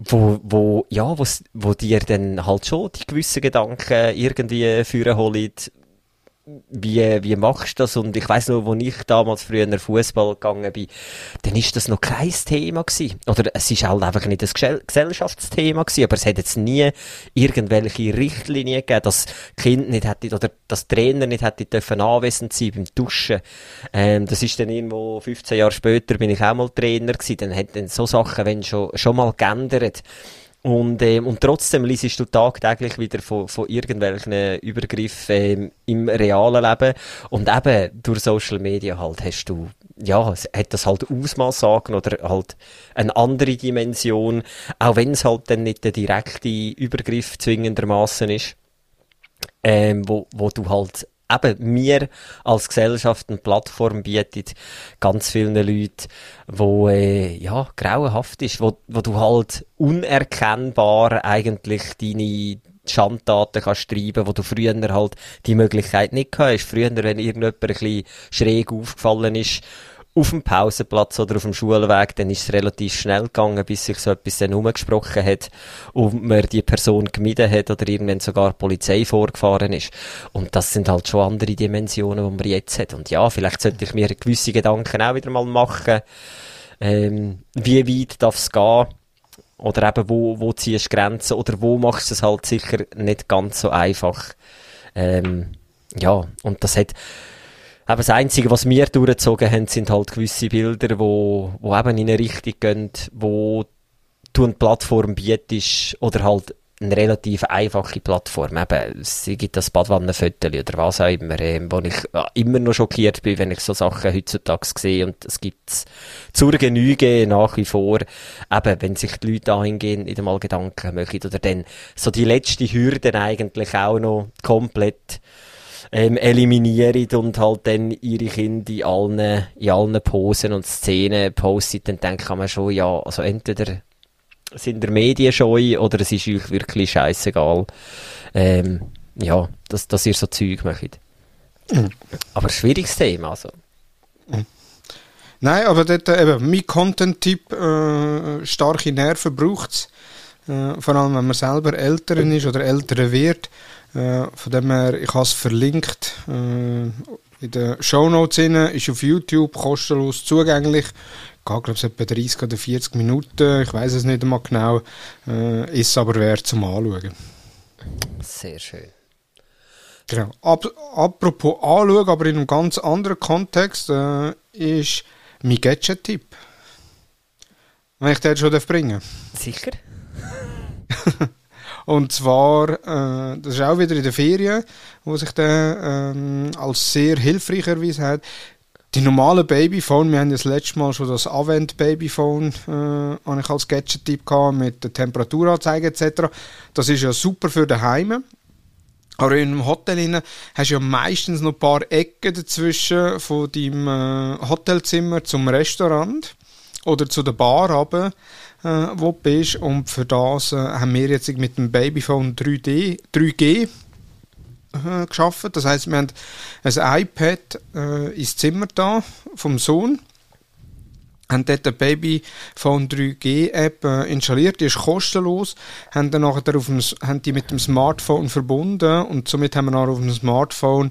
wo, wo, ja, wo, wo dir dann halt schon die gewissen Gedanken irgendwie führen holen, wie, wie machst du das? Und ich weiß noch, wo ich damals früher in Fußball gegangen bin, dann ist das noch kein Thema gewesen. Oder es ist halt einfach nicht ein Gesellschaftsthema gewesen, aber es hat jetzt nie irgendwelche Richtlinien gegeben, dass Kind nicht hätte, oder das Trainer nicht hätte dürfen anwesend sein beim Duschen. Ähm, das ist dann irgendwo 15 Jahre später bin ich auch mal Trainer gewesen, dann hat dann so Sachen, wenn schon, schon mal geändert. Und, ähm, und trotzdem liest du tagtäglich wieder von, von irgendwelchen Übergriffen ähm, im realen Leben. Und eben durch Social Media halt hast du ja, hat das halt Ausmaß sagen oder halt eine andere Dimension, auch wenn es halt dann nicht der direkte Übergriff zwingendermaßen ist, ähm, wo, wo du halt eben mir als Gesellschaft eine Plattform bietet, ganz vielen Leuten, wo äh, ja grauenhaft ist, wo, wo du halt unerkennbar eigentlich deine Schandtaten kannst treiben, wo du früher halt die Möglichkeit nicht hast. Früher, wenn irgendjemand ein bisschen schräg aufgefallen ist, auf dem Pausenplatz oder auf dem Schulweg, dann ist es relativ schnell gegangen, bis sich so etwas dann umgesprochen hat und man die Person gemieden hat oder irgendwann sogar die Polizei vorgefahren ist. Und das sind halt schon andere Dimensionen, die man jetzt hat. Und ja, vielleicht sollte ich mir gewisse Gedanken auch wieder mal machen, ähm, wie weit darf es gehen, oder eben, wo, wo ziehst du Grenzen? Oder wo machst du es halt sicher nicht ganz so einfach? Ähm, ja, und das hat, eben das Einzige, was wir durchgezogen haben, sind halt gewisse Bilder, wo, wo eben in eine Richtung gehen, wo du eine Plattform bietest oder halt eine relativ einfache Plattform. Eben, es gibt das Badwannenfotos oder was auch immer, ähm, wo ich immer noch schockiert bin, wenn ich so Sachen heutzutage sehe und es gibt zur Genüge nach wie vor, eben, wenn sich die Leute dahingehend nicht einmal Gedanken machen oder dann so die letzte Hürde eigentlich auch noch komplett ähm, eliminieren und halt dann ihre Kinder in allen, in allen Posen und Szenen posten, dann denkt man schon, ja, also entweder sind der Medien scheu oder es ist euch wirklich scheißegal, ähm, ja, dass, dass ihr so Zeug macht. Mhm. Aber schwieriges Thema, also. Nein, aber dort äh, eben, mein Content-Tipp, äh, starke Nerven braucht es. Äh, vor allem, wenn man selber älter ist oder älter wird. Äh, von dem her, ich habe es verlinkt. Äh, in den Shownotes ist auf YouTube kostenlos zugänglich geht, glaube ich, etwa 30 oder 40 Minuten. Ich weiß es nicht einmal genau. Äh, ist aber wert zum Anschauen. Sehr schön. Genau. Ab, apropos anschauen, aber in einem ganz anderen Kontext, äh, ist mein Gadget-Tipp. Wenn ich den schon bringen darf. Sicher. [laughs] Und zwar, äh, das ist auch wieder in der Ferien, wo sich der ähm, als sehr hilfreich erwiesen hat. Die normalen Babyphone, wir haben das letzte Mal schon das Avent Babyphone äh, ich als Gadget-Tipp mit der Temperaturanzeige etc. Das ist ja super für daheim. Aber in einem Hotel hast du ja meistens noch ein paar Ecken dazwischen von deinem äh, Hotelzimmer zum Restaurant oder zu der Bar runter, äh, wo du bist. Und für das äh, haben wir jetzt mit dem Babyphone 3D, 3G äh, geschaffen. Das heißt, wir haben ein iPad äh, ins Zimmer da vom Sohn haben dort eine Babyphone 3G App äh, installiert, die ist kostenlos, haben dann nachher auf dem, haben die mit dem Smartphone verbunden und somit haben wir nachher auf dem Smartphone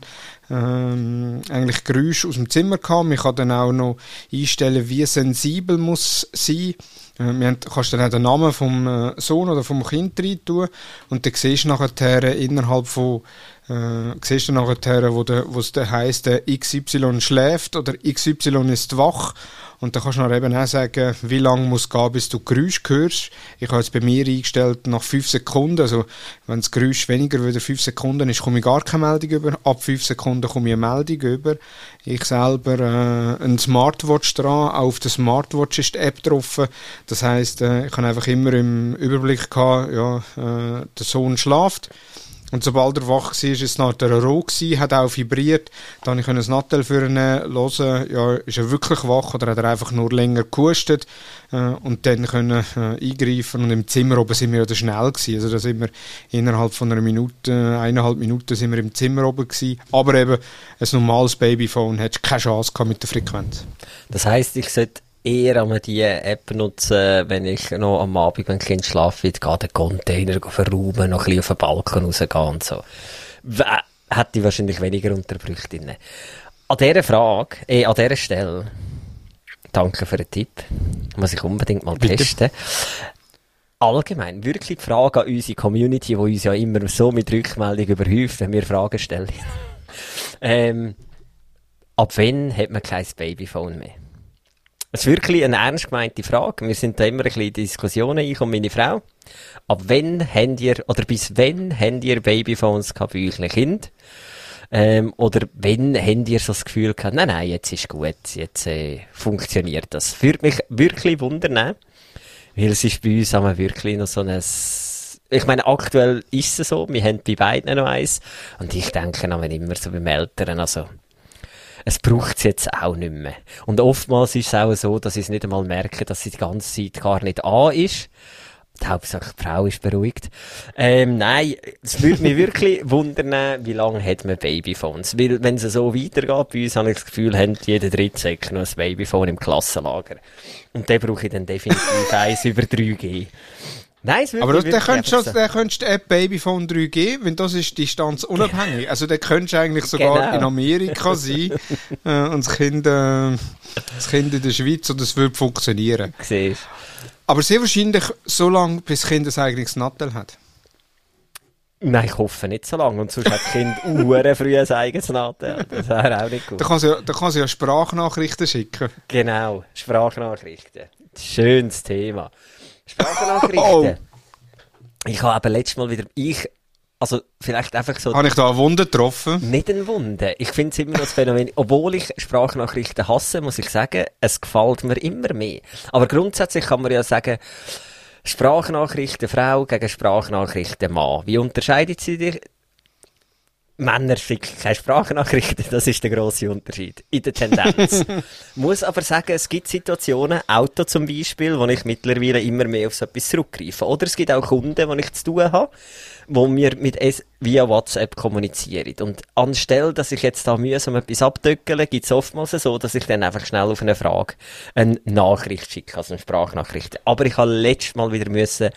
ähm, eigentlich Geräusche aus dem Zimmer gehabt. Man kann dann auch noch einstellen, wie sensibel muss sein. Äh, wir haben, kannst dann auch den Namen vom äh, Sohn oder vom Kind rein tun und dann siehst du nachher innerhalb von äh, siehst du nachher, wo, es dann heisst, XY schläft oder XY ist wach. Und dann kannst du dann eben auch sagen, wie lange muss es gehen, bis du Geräusch hörst. Ich habe es bei mir eingestellt nach 5 Sekunden. Also, wenn das Geräusch weniger als 5 Sekunden ist, komme ich gar keine Meldung über. Ab 5 Sekunden komme ich eine Meldung über. Ich selber äh, ein Smartwatch dran. Auch auf der Smartwatch ist die App drauf. Das heisst, äh, ich habe einfach immer im Überblick gehabt, ja, äh, der Sohn schlaft. Und sobald er wach war, war es nachher roh, gewesen, hat auch vibriert. Dann konnte ich ein Nattel für ihn hören. Ja, ist er wirklich wach oder hat er einfach nur länger gehustet? Äh, und dann können äh, eingreifen. Und im Zimmer oben sind wir ja schnell gewesen. Also da sind wir innerhalb von einer Minute, eineinhalb Minuten sind wir im Zimmer oben gewesen. Aber eben, ein normales Babyphone hättest keine Chance mit der Frequenz. Das heisst, ich sollte eher an die App nutzen, wenn ich noch am Abend, wenn Kind schlafen gehe den Container verrauben, noch ein bisschen auf den Balkon rausgehen und so. Hätte ich wahrscheinlich weniger Unterbrüche drin. An dieser Frage, eh, an dieser Stelle, danke für den Tipp, muss ich unbedingt mal Bitte? testen. Allgemein, wirklich die Frage an unsere Community, die uns ja immer so mit Rückmeldung überhäuft, wenn wir Fragen stellen. [laughs] ähm, ab wann hat man kein Babyphone mehr? Es ist wirklich eine ernst gemeinte Frage. Wir sind da immer ein bisschen in Diskussionen, ich und meine Frau. Ab wann habt ihr, oder bis wann habt ihr Babyphones gehabt bei euch Kind? Ähm, oder wenn habt ihr so das Gefühl gehabt, nein, nein, jetzt ist gut, jetzt äh, funktioniert das. Würde mich wirklich wundern, weil es ist bei uns wir wirklich noch so ein ich meine, aktuell ist es so, wir haben bei beiden noch eins. Und ich denke noch immer so beim Älteren, also, es braucht es jetzt auch nicht mehr. Und oftmals ist es auch so, dass ich es nicht einmal merke, dass sie die ganze Zeit gar nicht an ist. Die Hauptsache, die Frau ist beruhigt. Ähm, nein, es würde mich wirklich [laughs] wundern, wie lange hat man Babyphones? Weil, wenn es so weitergeht, bei uns habe ich das Gefühl, haben jeder dritte Säck noch ein Babyphone im Klassenlager. Und dann brauche ich dann definitiv [laughs] eins über 3G. Nein, es Aber dann könntest du dann könntest die App Babyphone 3G, wenn das ist distanzunabhängig. Also dann könntest du eigentlich sogar genau. in Amerika sein [laughs] äh, und das kind, äh, das kind in der Schweiz und es würde funktionieren. Siehst. Aber sehr wahrscheinlich so lange, bis das Kind ein eigenes Nattel hat. Nein, ich hoffe nicht so lange. Und sonst hat das Kind [laughs] uhren früh ein eigenes Nattel. Das wäre auch nicht gut. Da kann sie ja, da kann sie ja Sprachnachrichten schicken. Genau, Sprachnachrichten. Schönes Thema. Sprachnachrichten. [laughs] Oh. Ich habe aber letztes Mal wieder, ich, also vielleicht einfach so... Habe ich da eine Wunde getroffen? Nicht eine Wunde. Ich finde es immer noch das Phänomen, [laughs] obwohl ich Sprachnachrichten hasse, muss ich sagen, es gefällt mir immer mehr. Aber grundsätzlich kann man ja sagen, Sprachnachrichten Frau gegen Sprachnachrichten Mann. Wie unterscheidet sie dich? Männer schicken keine Sprachnachrichten, das ist der grosse Unterschied in der Tendenz. [laughs] Muss aber sagen, es gibt Situationen, Auto zum Beispiel, wo ich mittlerweile immer mehr auf so etwas zurückgreife. Oder es gibt auch Kunden, die ich zu tun habe, wo wir mit es via WhatsApp kommunizieren. Und anstelle, dass ich jetzt da mühsam etwas abdöckele, gibt es oftmals so, dass ich dann einfach schnell auf eine Frage eine Nachricht schicke, also eine Sprachnachricht. Aber ich habe letztes Mal wieder müssen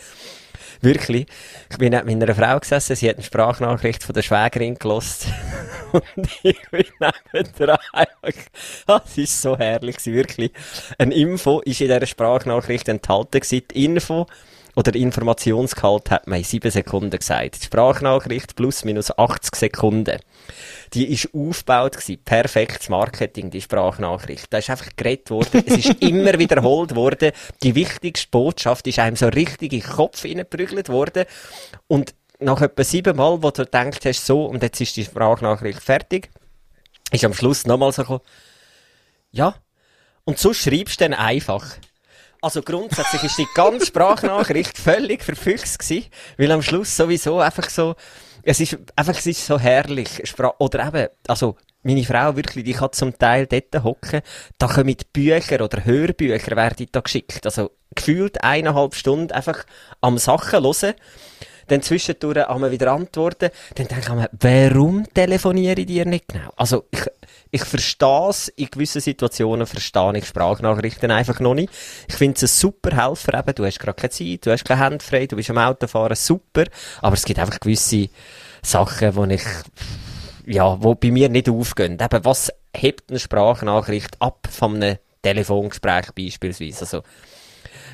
Wirklich. Ich bin mit einer Frau gesessen, sie hat eine Sprachnachricht von der Schwägerin gelost. [laughs] und ich bin nebendran einfach, das ist so herrlich, wirklich. Eine Info ist in dieser Sprachnachricht enthalten. Die Info oder Informationsgehalt hat man in sieben Sekunden gesagt. Die Sprachnachricht plus minus 80 Sekunden die ist aufgebaut gewesen. Perfektes Marketing, die Sprachnachricht. Da ist einfach geredet worden. es ist [laughs] immer wiederholt worden. Die wichtigste Botschaft ist einem so richtig in den Kopf hineingeprügelt worden. Und nach etwa sieben Mal, wo du denkst hast, so, und jetzt ist die Sprachnachricht fertig, ist am Schluss nochmal so gekommen, ja, und so schreibst du dann einfach. Also grundsätzlich ist die ganze Sprachnachricht [laughs] völlig verfüchst gewesen, weil am Schluss sowieso einfach so, es ist einfach, es ist so herrlich. Oder eben, also, meine Frau wirklich, die kann zum Teil dort hocken, da kommen Bücher oder Hörbücher werden da geschickt. Also, gefühlt eineinhalb Stunden einfach am Sachen hören. Dann zwischendurch haben wir wieder Antworten. Dann denke ich mir, warum telefoniere ich dir nicht genau? Also, ich, ich verstehe es, in gewissen Situationen verstehe ich Sprachnachrichten einfach noch nicht. Ich finde es ein super Helfer, eben, du hast gerade keine Zeit, du hast keine Hände frei, du bist am Autofahren, super. Aber es gibt einfach gewisse Sachen, wo ich, ja, wo bei mir nicht aufgehen. Eben, was hebt eine Sprachnachricht ab von einem Telefongespräch beispielsweise? Also,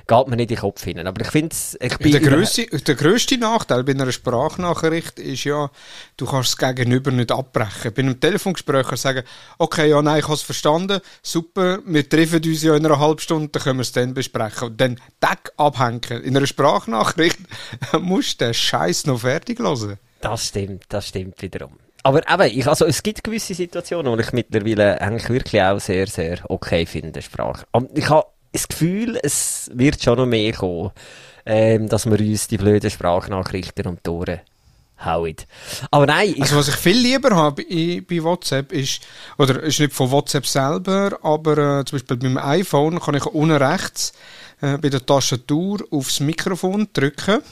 geht mir nicht in den Kopf hinein. Aber ich finde ich bin... Der grösste, der grösste Nachteil bei einer Sprachnachricht ist ja, du kannst das Gegenüber nicht abbrechen. Bei einem Telefongespräch sagen, okay, ja, nein, ich habe es verstanden, super, wir treffen uns ja in einer halben Stunde, dann können wir es dann besprechen. Und dann Tag abhängen. In einer Sprachnachricht [laughs] musst du den Scheiß noch fertig hören. Das stimmt, das stimmt wiederum. Aber eben, ich, also, es gibt gewisse Situationen, wo ich mittlerweile eigentlich wirklich auch sehr, sehr okay finde, Sprache. Und ich habe das Gefühl, es wird schon noch mehr kommen, ähm, dass wir uns die blöden Sprachnachrichten um die Ohren hauen. Aber nein. Also was ich viel lieber habe bei, WhatsApp ist, oder ist nicht von WhatsApp selber, aber äh, zum Beispiel beim iPhone kann ich unten rechts äh, bei der Tastatur aufs Mikrofon drücken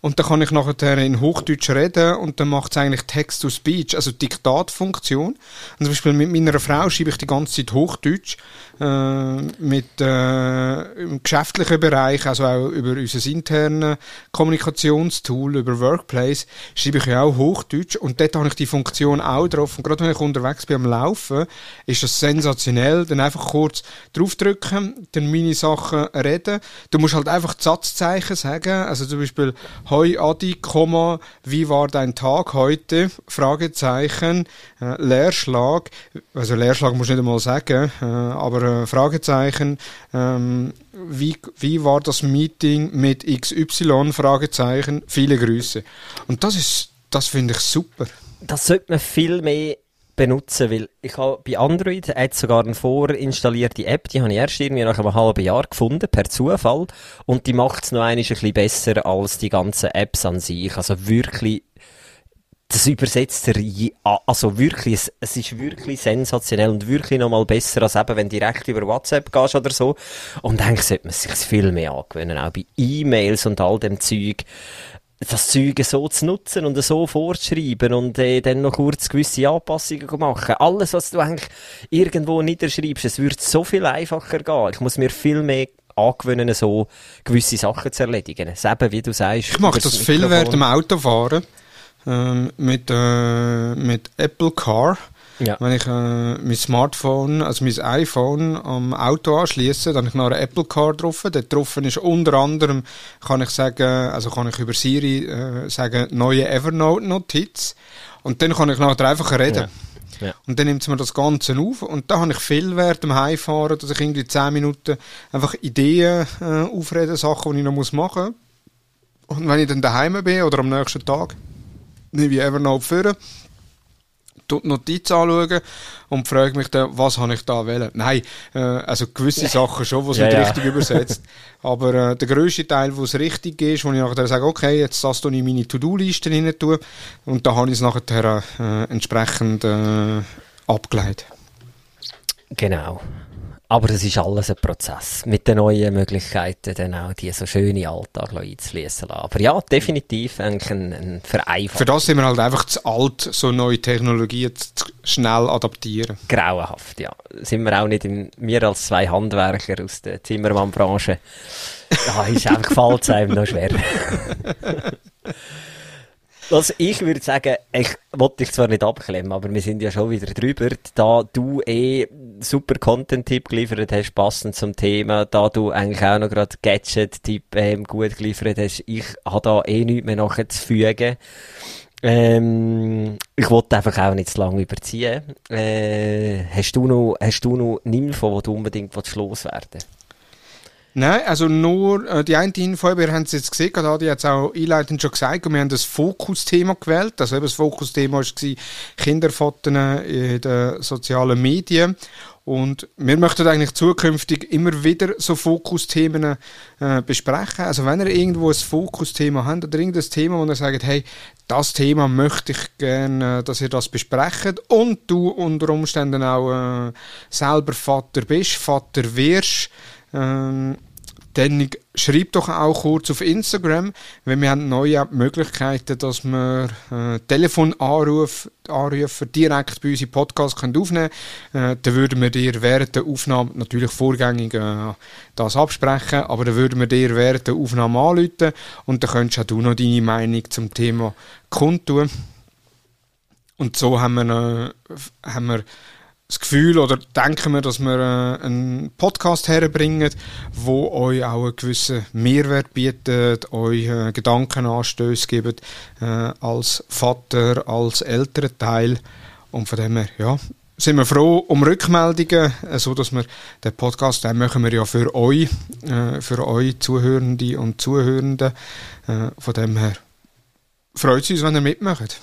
und dann kann ich nachher in Hochdeutsch reden und dann macht es eigentlich Text-to-Speech, also Diktatfunktion. Und zum Beispiel mit meiner Frau schreibe ich die ganze Zeit Hochdeutsch äh, mit äh, im geschäftlichen Bereich, also auch über unser internes Kommunikationstool, über Workplace, schreibe ich ja auch Hochdeutsch und dort habe ich die Funktion auch drauf. Und gerade wenn ich unterwegs bin am Laufen, ist das sensationell. Dann einfach kurz draufdrücken, dann meine Sachen reden. Du musst halt einfach Satzzeichen sagen, also zum Beispiel Hoi Adi, Komma, wie war dein Tag heute? Fragezeichen, äh, Leerschlag, also Leerschlag muss ich nicht einmal sagen, äh, aber äh, Fragezeichen, ähm, wie, wie war das Meeting mit XY? Fragezeichen, viele Grüße. Und das ist, das finde ich super. das sollte man viel mehr benutzen, weil ich habe bei Android hat sogar eine vorinstallierte App, die habe ich erst irgendwie nach einem halben Jahr gefunden, per Zufall, und die macht es noch ein bisschen besser als die ganzen Apps an sich. Also wirklich, das übersetzt er, also wirklich, es, es ist wirklich sensationell und wirklich nochmal besser, als eben, wenn du direkt über WhatsApp gehst oder so. Und eigentlich sollte man sich viel mehr angewöhnen, auch bei E-Mails und all dem Zeug das Zeug so zu nutzen und so vorzuschreiben und äh, dann noch kurz gewisse Anpassungen machen. Alles, was du eigentlich irgendwo niederschreibst, es wird so viel einfacher gehen. Ich muss mir viel mehr angewöhnen, so gewisse Sachen zu erledigen. Eben, wie du sagst. Ich mache das viel während dem Autofahren ähm, mit, äh, mit Apple Car. Ja. Wenn ich äh, mein Smartphone, also mein iPhone am Auto anschließe, dann habe ich noch eine Apple Car drauf. Dort drauf ist unter anderem, kann ich sagen, also kann ich über Siri äh, sagen, neue Evernote-Notiz. Und dann kann ich nachher einfach reden. Ja. Ja. Und dann nimmt es mir das Ganze auf. Und da habe ich viel während dem Heimfahren, dass ich irgendwie 10 Minuten einfach Ideen äh, aufreden, Sachen, die ich noch machen muss. Und wenn ich dann daheim bin oder am nächsten Tag, nehme ich Evernote führen die Notiz anschauen und frage mich dann, was habe ich da wählen? Nein, äh, also gewisse Sachen schon, die es ja, nicht ja. richtig übersetzt. Aber äh, der grösste Teil, wo es richtig ist, wo ich nachher sage, okay, jetzt das tue ich meine To-Do-Liste rein tue und da habe ich es nachher äh, entsprechend äh, abgeleitet. Genau. Aber es ist alles ein Prozess. Mit den neuen Möglichkeiten dann auch die so schöne Alltag einzufließen lassen. Aber ja, definitiv eigentlich ein, ein Vereinfachung. Für das sind wir halt einfach zu alt, so neue Technologien zu schnell adaptieren. Grauenhaft, ja. Sind wir auch nicht in, wir als zwei Handwerker aus der Zimmermannbranche. Ja, ist einfach, gefällt es einem noch schwer. [laughs] Also ich würde sagen, ich wollte dich zwar nicht abklemmen, aber wir sind ja schon wieder drüber, da du eh super Content-Tipp geliefert hast, passend zum Thema, da du eigentlich auch noch gerade Gadget-Tipp ähm, gut geliefert hast, ich habe da eh nichts mehr nachzufügen. Ähm, ich wollte einfach auch nicht zu lange überziehen. Äh, hast du noch, hast du noch Info, die du unbedingt loswerden willst? Nein, also nur äh, die eine Info, wir haben es jetzt gesehen, gerade die hat es auch einleitend schon gesagt, und wir haben das Fokusthema gewählt. Also eben das Fokusthema war Kinderfotos in den sozialen Medien. Und wir möchten eigentlich zukünftig immer wieder so Fokusthemen äh, besprechen. Also wenn ihr irgendwo ein Fokusthema habt oder irgendein Thema, wo ihr sagt, hey, das Thema möchte ich gerne, äh, dass ihr das besprecht und du unter Umständen auch äh, selber Vater bist, Vater wirst, ähm, dann schreibt doch auch kurz auf Instagram, wenn wir haben neue Möglichkeiten, dass wir äh, Telefonanrufe direkt bei unserem Podcast können aufnehmen können. Äh, dann würden wir dir während der Aufnahme natürlich vorgängig äh, das absprechen, aber dann würden wir dir während der Aufnahme anrufen und dann könntest auch du noch deine Meinung zum Thema kundtun. Und so haben wir, äh, haben wir das Gefühl oder denken wir, dass wir äh, einen Podcast herbringen, wo euch auch einen gewissen Mehrwert bietet, euch äh, Gedankenanstöße gibt äh, als Vater, als älterer Teil und von dem her, ja, sind wir froh um Rückmeldungen, äh, so dass wir den Podcast, den machen wir ja für euch, für euch Zuhörende und Zuhörende. Von dem her freut es uns, wenn ihr mitmacht.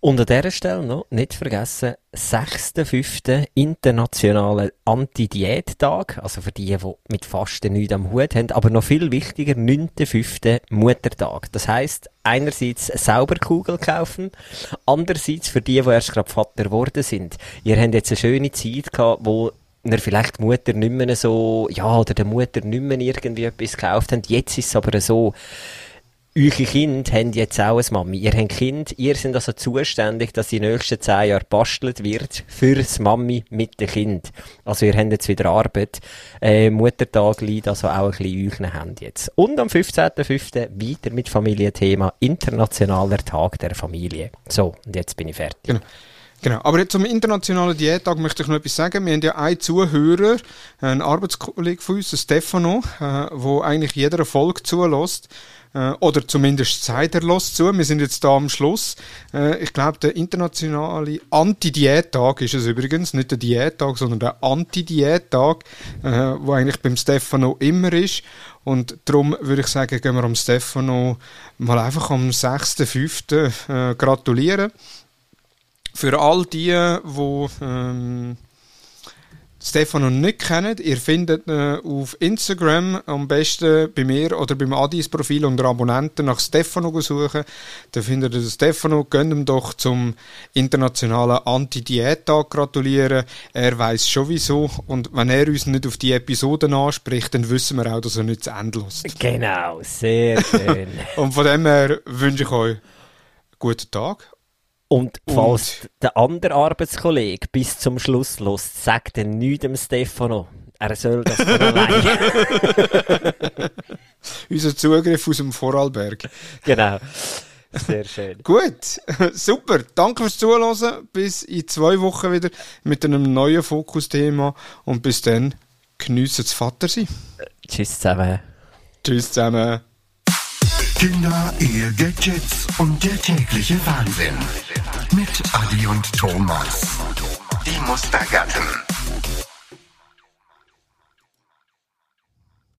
Und an dieser Stelle noch, nicht vergessen, 6.5. internationaler Anti-Diät-Tag. Also für die, die mit Fasten nichts am Hut haben. Aber noch viel wichtiger, 9.5. Muttertag. Das heisst, einerseits Sauberkugel kaufen, andererseits für die, die erst gerade Vater geworden sind. Ihr habt jetzt eine schöne Zeit gehabt, wo ihr vielleicht die Mutter nicht mehr so, ja, oder der Mutter nicht mehr irgendwie etwas gekauft habt. Jetzt ist es aber so, eure Kinder haben jetzt auch ein Mami. Ihr habt Kind, ihr seid also zuständig, dass die nächsten zehn Jahre bastelt wird für das Mami mit dem Kind. Also ihr habt jetzt wieder Arbeit. Äh, Muttertag liegt also auch ein bisschen euren Händen jetzt. Und am 15.05. weiter mit Familienthema Internationaler Tag der Familie. So, und jetzt bin ich fertig. Genau. Genau. Aber jetzt zum internationalen Diättag möchte ich noch etwas sagen. Wir haben ja einen Zuhörer, einen Arbeitskollege von uns, Stefano, äh, wo eigentlich jeder Folge zulässt. Äh, oder zumindest sagt er lässt zu. Wir sind jetzt da am Schluss. Äh, ich glaube, der internationale Anti-Diättag ist es übrigens. Nicht der Diättag, sondern der Anti-Diättag, äh, wo eigentlich beim Stefano immer ist. Und darum würde ich sagen, gehen wir am Stefano mal einfach am 6.5. Äh, gratulieren. Für all die, die ähm, Stefano nicht kennt, ihr findet äh, auf Instagram am besten bei mir oder beim Adis Profil unter Abonnenten nach Stefano suchen. Da findet ihr Stefano. Gönnt ihm doch zum internationalen Anti-Diät-Tag gratulieren. Er weiß schon wieso. Und wenn er uns nicht auf die Episoden anspricht, dann wissen wir auch, dass er nicht zu Ende lässt. Genau, sehr schön. [laughs] Und von dem her wünsche ich euch einen guten Tag Und falls der andere Arbeitskollege bis zum Schluss lässt, sagt dann nichts dem Stefano. Er soll das von allein. [laughs] [laughs] Unser Zugriff aus dem Vorarlberg. genau. Sehr schön. Gut, [laughs] super. Danke fürs Zuhören. Bis in zwei Wochen wieder mit einem neuen Fokusthema. Und bis dann, geniessen das Vatersein. Tschüss zusammen. Tschüss zusammen. Kinder, Ehe, Gadgets und der tägliche Wahnsinn. Mit Adi und Thomas. Die Mustergatten.